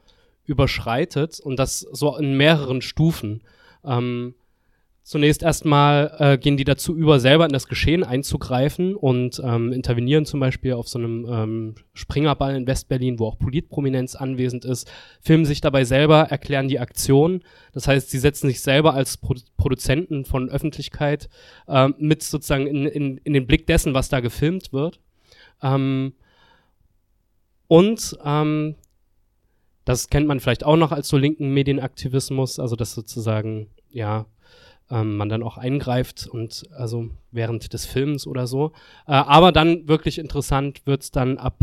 überschreitet und das so in mehreren Stufen. Ähm, Zunächst erstmal äh, gehen die dazu über, selber in das Geschehen einzugreifen und ähm, intervenieren zum Beispiel auf so einem ähm, Springerball in Westberlin, wo auch Politprominenz anwesend ist, filmen sich dabei selber, erklären die Aktion. Das heißt, sie setzen sich selber als Pro Produzenten von Öffentlichkeit äh, mit sozusagen in, in, in den Blick dessen, was da gefilmt wird. Ähm, und ähm, das kennt man vielleicht auch noch als so linken Medienaktivismus, also dass sozusagen ja ähm, man dann auch eingreift und also während des Films oder so. Äh, aber dann wirklich interessant wird es dann ab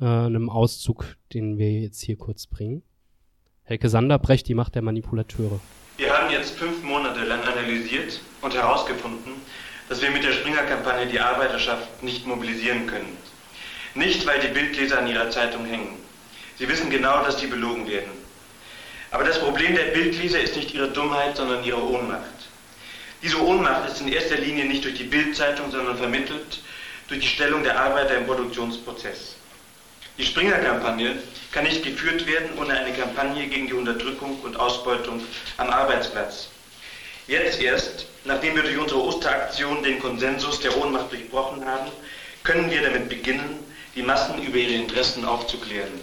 äh, einem Auszug, den wir jetzt hier kurz bringen. Helke Sander, Brecht, die Macht der Manipulateure. Wir haben jetzt fünf Monate lang analysiert und herausgefunden, dass wir mit der Springer-Kampagne die Arbeiterschaft nicht mobilisieren können. Nicht, weil die Bildleser an ihrer Zeitung hängen. Sie wissen genau, dass die belogen werden. Aber das Problem der Bildleser ist nicht ihre Dummheit, sondern ihre Ohnmacht. Diese Ohnmacht ist in erster Linie nicht durch die Bildzeitung, sondern vermittelt durch die Stellung der Arbeiter im Produktionsprozess. Die Springer-Kampagne kann nicht geführt werden ohne eine Kampagne gegen die Unterdrückung und Ausbeutung am Arbeitsplatz. Jetzt erst, nachdem wir durch unsere Osteraktion den Konsensus der Ohnmacht durchbrochen haben, können wir damit beginnen, die Massen über ihre Interessen aufzuklären.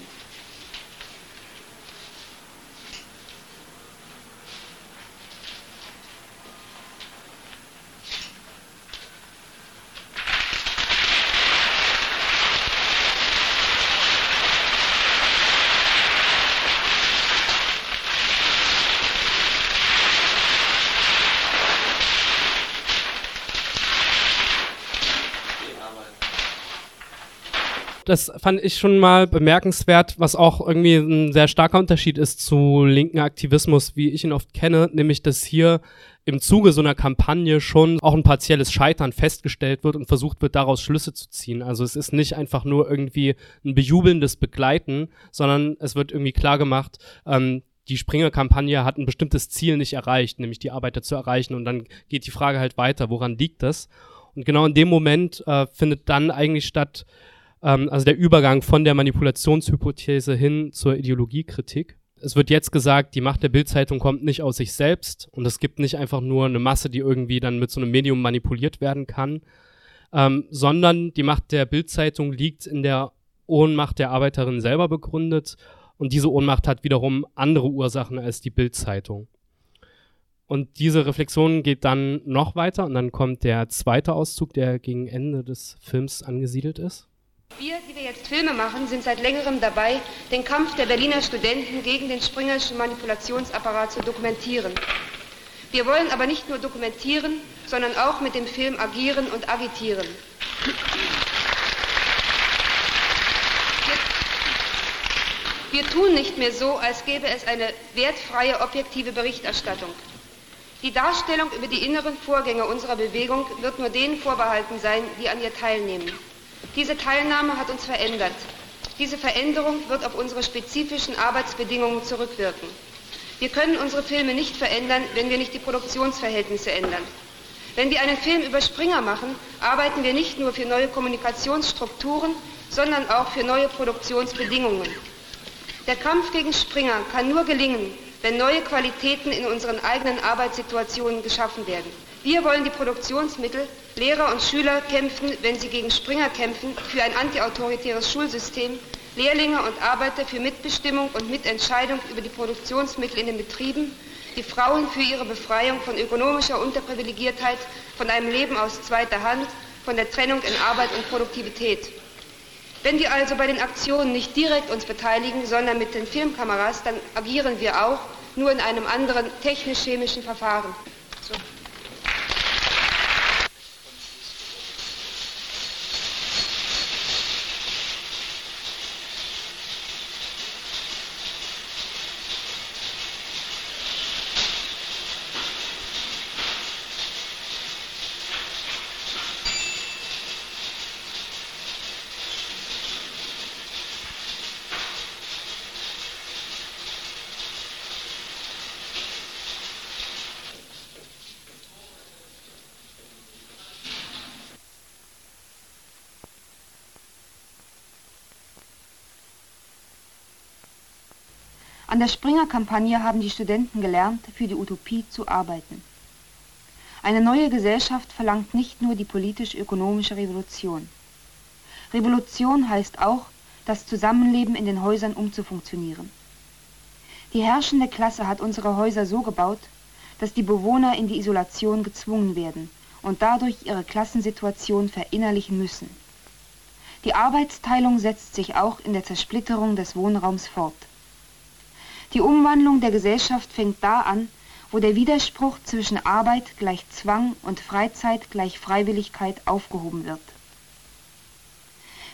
Das fand ich schon mal bemerkenswert, was auch irgendwie ein sehr starker Unterschied ist zu linken Aktivismus, wie ich ihn oft kenne, nämlich dass hier im Zuge so einer Kampagne schon auch ein partielles Scheitern festgestellt wird und versucht wird, daraus Schlüsse zu ziehen. Also es ist nicht einfach nur irgendwie ein bejubelndes Begleiten, sondern es wird irgendwie klar gemacht, ähm, die Springer-Kampagne hat ein bestimmtes Ziel nicht erreicht, nämlich die Arbeiter zu erreichen. Und dann geht die Frage halt weiter, woran liegt das? Und genau in dem Moment äh, findet dann eigentlich statt, ähm, also der Übergang von der Manipulationshypothese hin zur Ideologiekritik. Es wird jetzt gesagt, die Macht der Bildzeitung kommt nicht aus sich selbst und es gibt nicht einfach nur eine Masse, die irgendwie dann mit so einem Medium manipuliert werden kann, ähm, sondern die Macht der Bildzeitung liegt in der Ohnmacht der Arbeiterin selber begründet und diese Ohnmacht hat wiederum andere Ursachen als die Bildzeitung. Und diese Reflexion geht dann noch weiter und dann kommt der zweite Auszug, der gegen Ende des Films angesiedelt ist. Wir, die wir jetzt Filme machen, sind seit längerem dabei, den Kampf der Berliner Studenten gegen den springerschen Manipulationsapparat zu dokumentieren. Wir wollen aber nicht nur dokumentieren, sondern auch mit dem Film agieren und agitieren. Wir, tun nicht mehr so, als gäbe es eine wertfreie, objektive Berichterstattung. Die Darstellung über die inneren Vorgänge unserer Bewegung wird nur denen vorbehalten sein, die an ihr teilnehmen. Diese Teilnahme hat uns verändert. Diese Veränderung wird auf unsere spezifischen Arbeitsbedingungen zurückwirken. Wir können unsere Filme nicht verändern, wenn wir nicht die Produktionsverhältnisse ändern. Wenn wir einen Film über Springer machen, arbeiten wir nicht nur für neue Kommunikationsstrukturen, sondern auch für neue Produktionsbedingungen. Der Kampf gegen Springer kann nur gelingen, wenn neue Qualitäten in unseren eigenen Arbeitssituationen geschaffen werden. Wir wollen die Produktionsmittel Lehrer und Schüler kämpfen, wenn sie gegen Springer kämpfen, für ein antiautoritäres Schulsystem, Lehrlinge und Arbeiter für Mitbestimmung und Mitentscheidung über die Produktionsmittel in den Betrieben, die Frauen für ihre Befreiung von ökonomischer Unterprivilegiertheit, von einem Leben aus zweiter Hand, von der Trennung in Arbeit und Produktivität. Wenn wir also bei den Aktionen nicht direkt uns beteiligen, sondern mit den Filmkameras, dann agieren wir auch, nur in einem anderen technisch-chemischen Verfahren. So. An der Springer-Kampagne haben die Studenten gelernt, für die Utopie zu arbeiten. Eine neue Gesellschaft verlangt nicht nur die politisch-ökonomische Revolution. Revolution heißt auch, das Zusammenleben in den Häusern umzufunktionieren. Die herrschende Klasse hat unsere Häuser so gebaut, dass die Bewohner in die Isolation gezwungen werden und dadurch ihre Klassensituation verinnerlichen müssen. Die Arbeitsteilung setzt sich auch in der Zersplitterung des Wohnraums fort. Die Umwandlung der Gesellschaft fängt da an, wo der Widerspruch zwischen Arbeit gleich Zwang und Freizeit gleich Freiwilligkeit aufgehoben wird.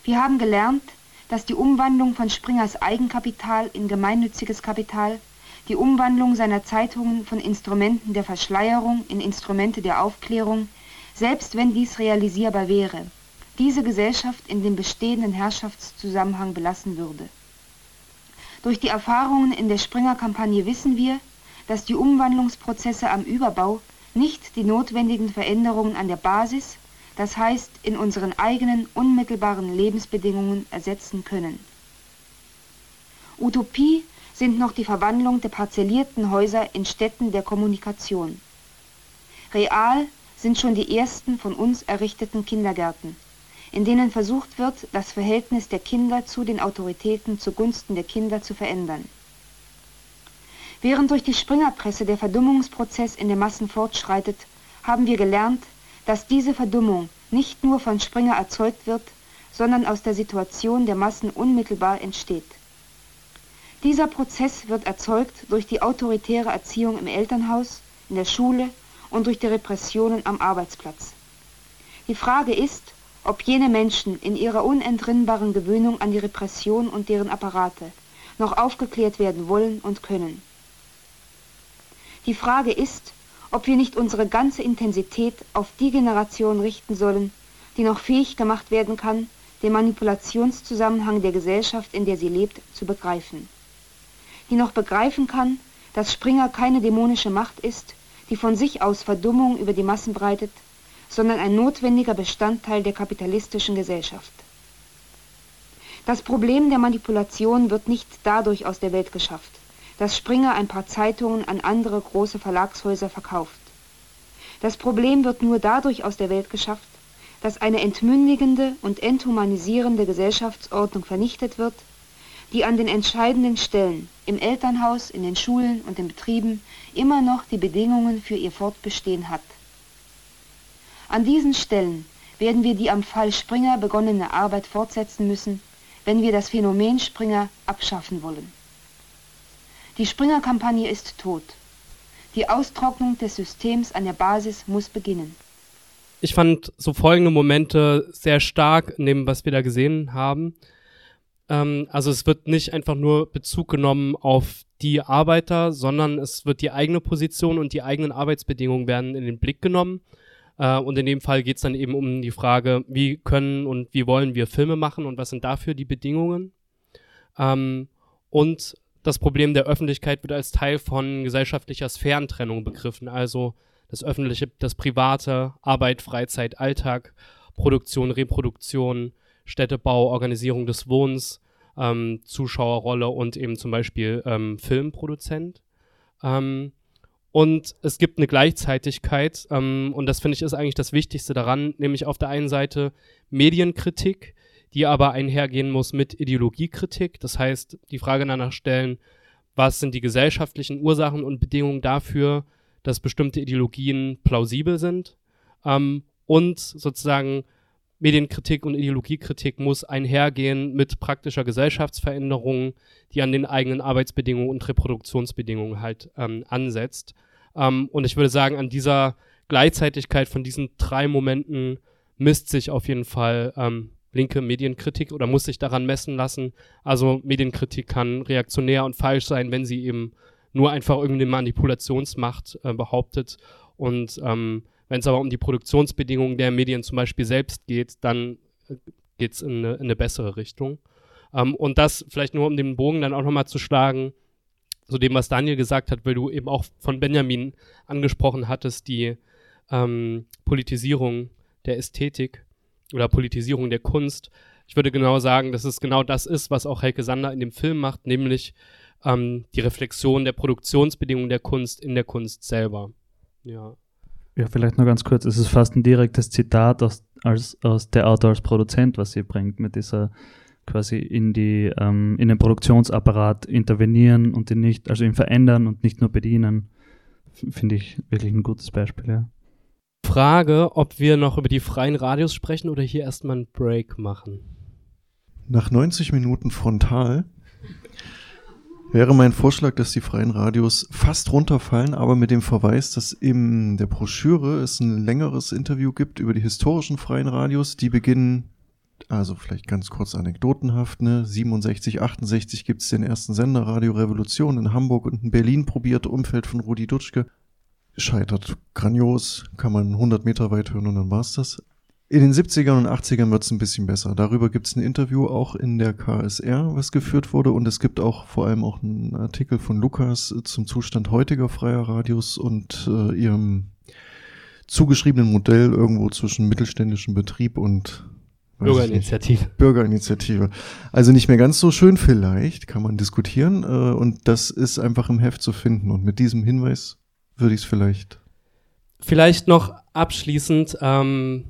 Wir haben gelernt, dass die Umwandlung von Springers Eigenkapital in gemeinnütziges Kapital, die Umwandlung seiner Zeitungen von Instrumenten der Verschleierung in Instrumente der Aufklärung, selbst wenn dies realisierbar wäre, diese Gesellschaft in dem bestehenden Herrschaftszusammenhang belassen würde. Durch die Erfahrungen in der Springer-Kampagne wissen wir, dass die Umwandlungsprozesse am Überbau nicht die notwendigen Veränderungen an der Basis, das heißt in unseren eigenen unmittelbaren Lebensbedingungen ersetzen können. Utopie sind noch die Verwandlung der parzellierten Häuser in Städten der Kommunikation. Real sind schon die ersten von uns errichteten Kindergärten, in denen versucht wird, das Verhältnis der Kinder zu den Autoritäten zugunsten der Kinder zu verändern. Während durch die Springerpresse der Verdummungsprozess in den Massen fortschreitet, haben wir gelernt, dass diese Verdummung nicht nur von Springer erzeugt wird, sondern aus der Situation der Massen unmittelbar entsteht. Dieser Prozess wird erzeugt durch die autoritäre Erziehung im Elternhaus, in der Schule und durch die Repressionen am Arbeitsplatz. Die Frage ist, ob jene Menschen in ihrer unentrinnbaren Gewöhnung an die Repression und deren Apparate noch aufgeklärt werden wollen und können. Die Frage ist, ob wir nicht unsere ganze Intensität auf die Generation richten sollen, die noch fähig gemacht werden kann, den Manipulationszusammenhang der Gesellschaft, in der sie lebt, zu begreifen. Die noch begreifen kann, dass Springer keine dämonische Macht ist, die von sich aus Verdummung über die Massen breitet, sondern ein notwendiger Bestandteil der kapitalistischen Gesellschaft. Das Problem der Manipulation wird nicht dadurch aus der Welt geschafft, dass Springer ein paar Zeitungen an andere große Verlagshäuser verkauft. Das Problem wird nur dadurch aus der Welt geschafft, dass eine entmündigende und enthumanisierende Gesellschaftsordnung vernichtet wird, die an den entscheidenden Stellen im Elternhaus, in den Schulen und den Betrieben immer noch die Bedingungen für ihr Fortbestehen hat. An diesen Stellen werden wir die am Fall Springer begonnene Arbeit fortsetzen müssen, wenn wir das Phänomen Springer abschaffen wollen. Die Springer-Kampagne ist tot. Die Austrocknung des Systems an der Basis muss beginnen. Ich fand so folgende Momente sehr stark dem, was wir da gesehen haben. Ähm, also es wird nicht einfach nur Bezug genommen auf die Arbeiter, sondern es wird die eigene Position und die eigenen Arbeitsbedingungen werden in den Blick genommen. Äh, und in dem Fall geht es dann eben um die Frage, wie können und wie wollen wir Filme machen und was sind dafür die Bedingungen. Ähm, und das Problem der Öffentlichkeit wird als Teil von gesellschaftlicher Sphärentrennung begriffen, also das Öffentliche, das Private, Arbeit, Freizeit, Alltag, Produktion, Reproduktion, Städtebau, Organisierung des Wohnens, ähm, Zuschauerrolle und eben zum Beispiel ähm, Filmproduzent. Ähm, und es gibt eine Gleichzeitigkeit, ähm, und das finde ich ist eigentlich das Wichtigste daran, nämlich auf der einen Seite Medienkritik, die aber einhergehen muss mit Ideologiekritik. Das heißt, die Frage danach stellen, was sind die gesellschaftlichen Ursachen und Bedingungen dafür, dass bestimmte Ideologien plausibel sind. Ähm, und sozusagen Medienkritik und Ideologiekritik muss einhergehen mit praktischer Gesellschaftsveränderung, die an den eigenen Arbeitsbedingungen und Reproduktionsbedingungen halt ähm, ansetzt. Ähm, und ich würde sagen, an dieser Gleichzeitigkeit von diesen drei Momenten misst sich auf jeden Fall ähm, linke Medienkritik oder muss sich daran messen lassen. Also Medienkritik kann reaktionär und falsch sein, wenn sie eben nur einfach irgendeine Manipulationsmacht äh, behauptet. Und ähm, wenn es aber um die Produktionsbedingungen der Medien zum Beispiel selbst geht, dann äh, geht es in, in, eine bessere Richtung. Ähm, und das vielleicht nur um den Bogen dann auch nochmal zu schlagen, zu dem, was Daniel gesagt hat, weil du eben auch von Benjamin angesprochen hattest, die ähm, Politisierung der Ästhetik oder Politisierung der Kunst. Ich würde genau sagen, dass es genau das ist, was auch Helke Sander in dem Film macht, nämlich ähm, die Reflexion der Produktionsbedingungen der Kunst in der Kunst selber. Ja. Ja, vielleicht noch ganz kurz. Es ist fast ein direktes Zitat aus, als, aus der Autor als Produzent, was sie bringt, mit dieser quasi in die ähm, in den Produktionsapparat intervenieren und ihn nicht, also ihn verändern und nicht nur bedienen. Finde ich wirklich ein gutes Beispiel, ja. Frage, ob wir noch über die freien Radios sprechen oder hier erstmal einen Break machen. Nach 90 Minuten frontal wäre mein Vorschlag, dass die freien Radios fast runterfallen, aber mit dem Verweis, dass in der Broschüre es ein längeres Interview gibt über die historischen freien Radios. Die beginnen, also vielleicht ganz kurz anekdotenhaft, ne? 67, 68 gibt es den ersten Sender Radio Revolution in Hamburg und in Berlin probiert, Umfeld von Rudi Dutschke. Scheitert grandios, kann man 100 Meter weit hören und dann war's das. In den 70ern und 80ern wird es ein bisschen besser. Darüber gibt es ein Interview auch in der KSR, was geführt wurde. Und es gibt auch vor allem auch einen Artikel von Lukas zum Zustand heutiger freier Radios und äh, ihrem zugeschriebenen Modell irgendwo zwischen mittelständischem Betrieb und Bürgerinitiative. Bürgerinitiative. Also nicht mehr ganz so schön vielleicht, kann man diskutieren. Äh, und das ist einfach im Heft zu finden. Und mit diesem Hinweis würde ich es vielleicht. Vielleicht noch abschließend. Ähm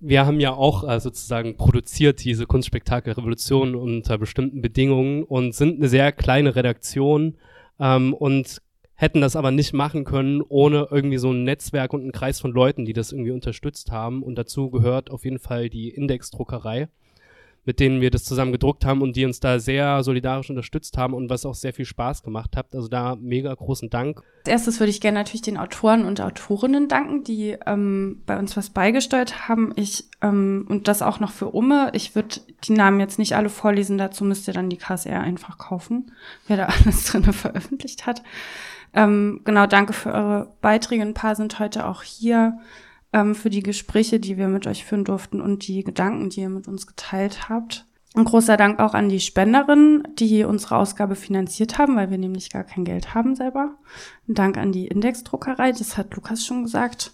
wir haben ja auch äh, sozusagen produziert diese Kunstspektakelrevolution unter bestimmten Bedingungen und sind eine sehr kleine Redaktion ähm, und hätten das aber nicht machen können ohne irgendwie so ein Netzwerk und einen Kreis von Leuten, die das irgendwie unterstützt haben. Und dazu gehört auf jeden Fall die Indexdruckerei mit denen wir das zusammen gedruckt haben und die uns da sehr solidarisch unterstützt haben und was auch sehr viel Spaß gemacht hat. Also da mega großen Dank. Als erstes würde ich gerne natürlich den Autoren und Autorinnen danken, die ähm, bei uns was beigesteuert haben. Ich ähm, und das auch noch für Umme. Ich würde die Namen jetzt nicht alle vorlesen, dazu müsst ihr dann die KSR einfach kaufen, wer da alles drin veröffentlicht hat. Ähm, genau, danke für eure Beiträge. Ein paar sind heute auch hier ähm, für die Gespräche, die wir mit euch führen durften und die Gedanken, die ihr mit uns geteilt habt. Ein großer Dank auch an die Spenderinnen, die unsere Ausgabe finanziert haben, weil wir nämlich gar kein Geld haben selber. Ein Dank an die Indexdruckerei, das hat Lukas schon gesagt.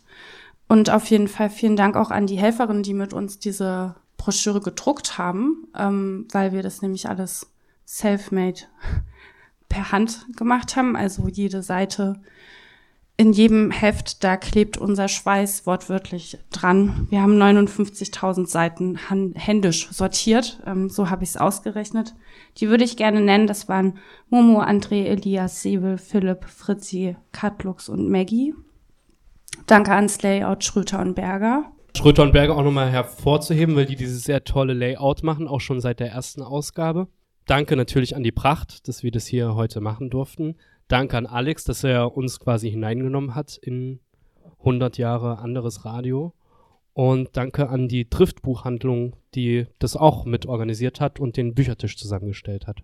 Und auf jeden Fall vielen Dank auch an die Helferinnen, die mit uns diese Broschüre gedruckt haben, ähm, weil wir das nämlich alles self-made per Hand gemacht haben. Also jede Seite in jedem Heft, da klebt unser Schweiß wortwörtlich dran. Wir haben 59.000 Seiten händisch sortiert, ähm, so habe ich es ausgerechnet. Die würde ich gerne nennen, das waren Momo, André, Elias, Sebel, Philipp, Fritzi, Katlux und Maggie. Danke ans Layout Schröter und Berger. Schröter und Berger auch nochmal hervorzuheben, weil die dieses sehr tolle Layout machen, auch schon seit der ersten Ausgabe. Danke natürlich an die Pracht, dass wir das hier heute machen durften. Danke an Alex, dass er uns quasi hineingenommen hat in 100 Jahre anderes Radio. Und danke an die Driftbuchhandlung, die das auch mit organisiert hat und den Büchertisch zusammengestellt hat.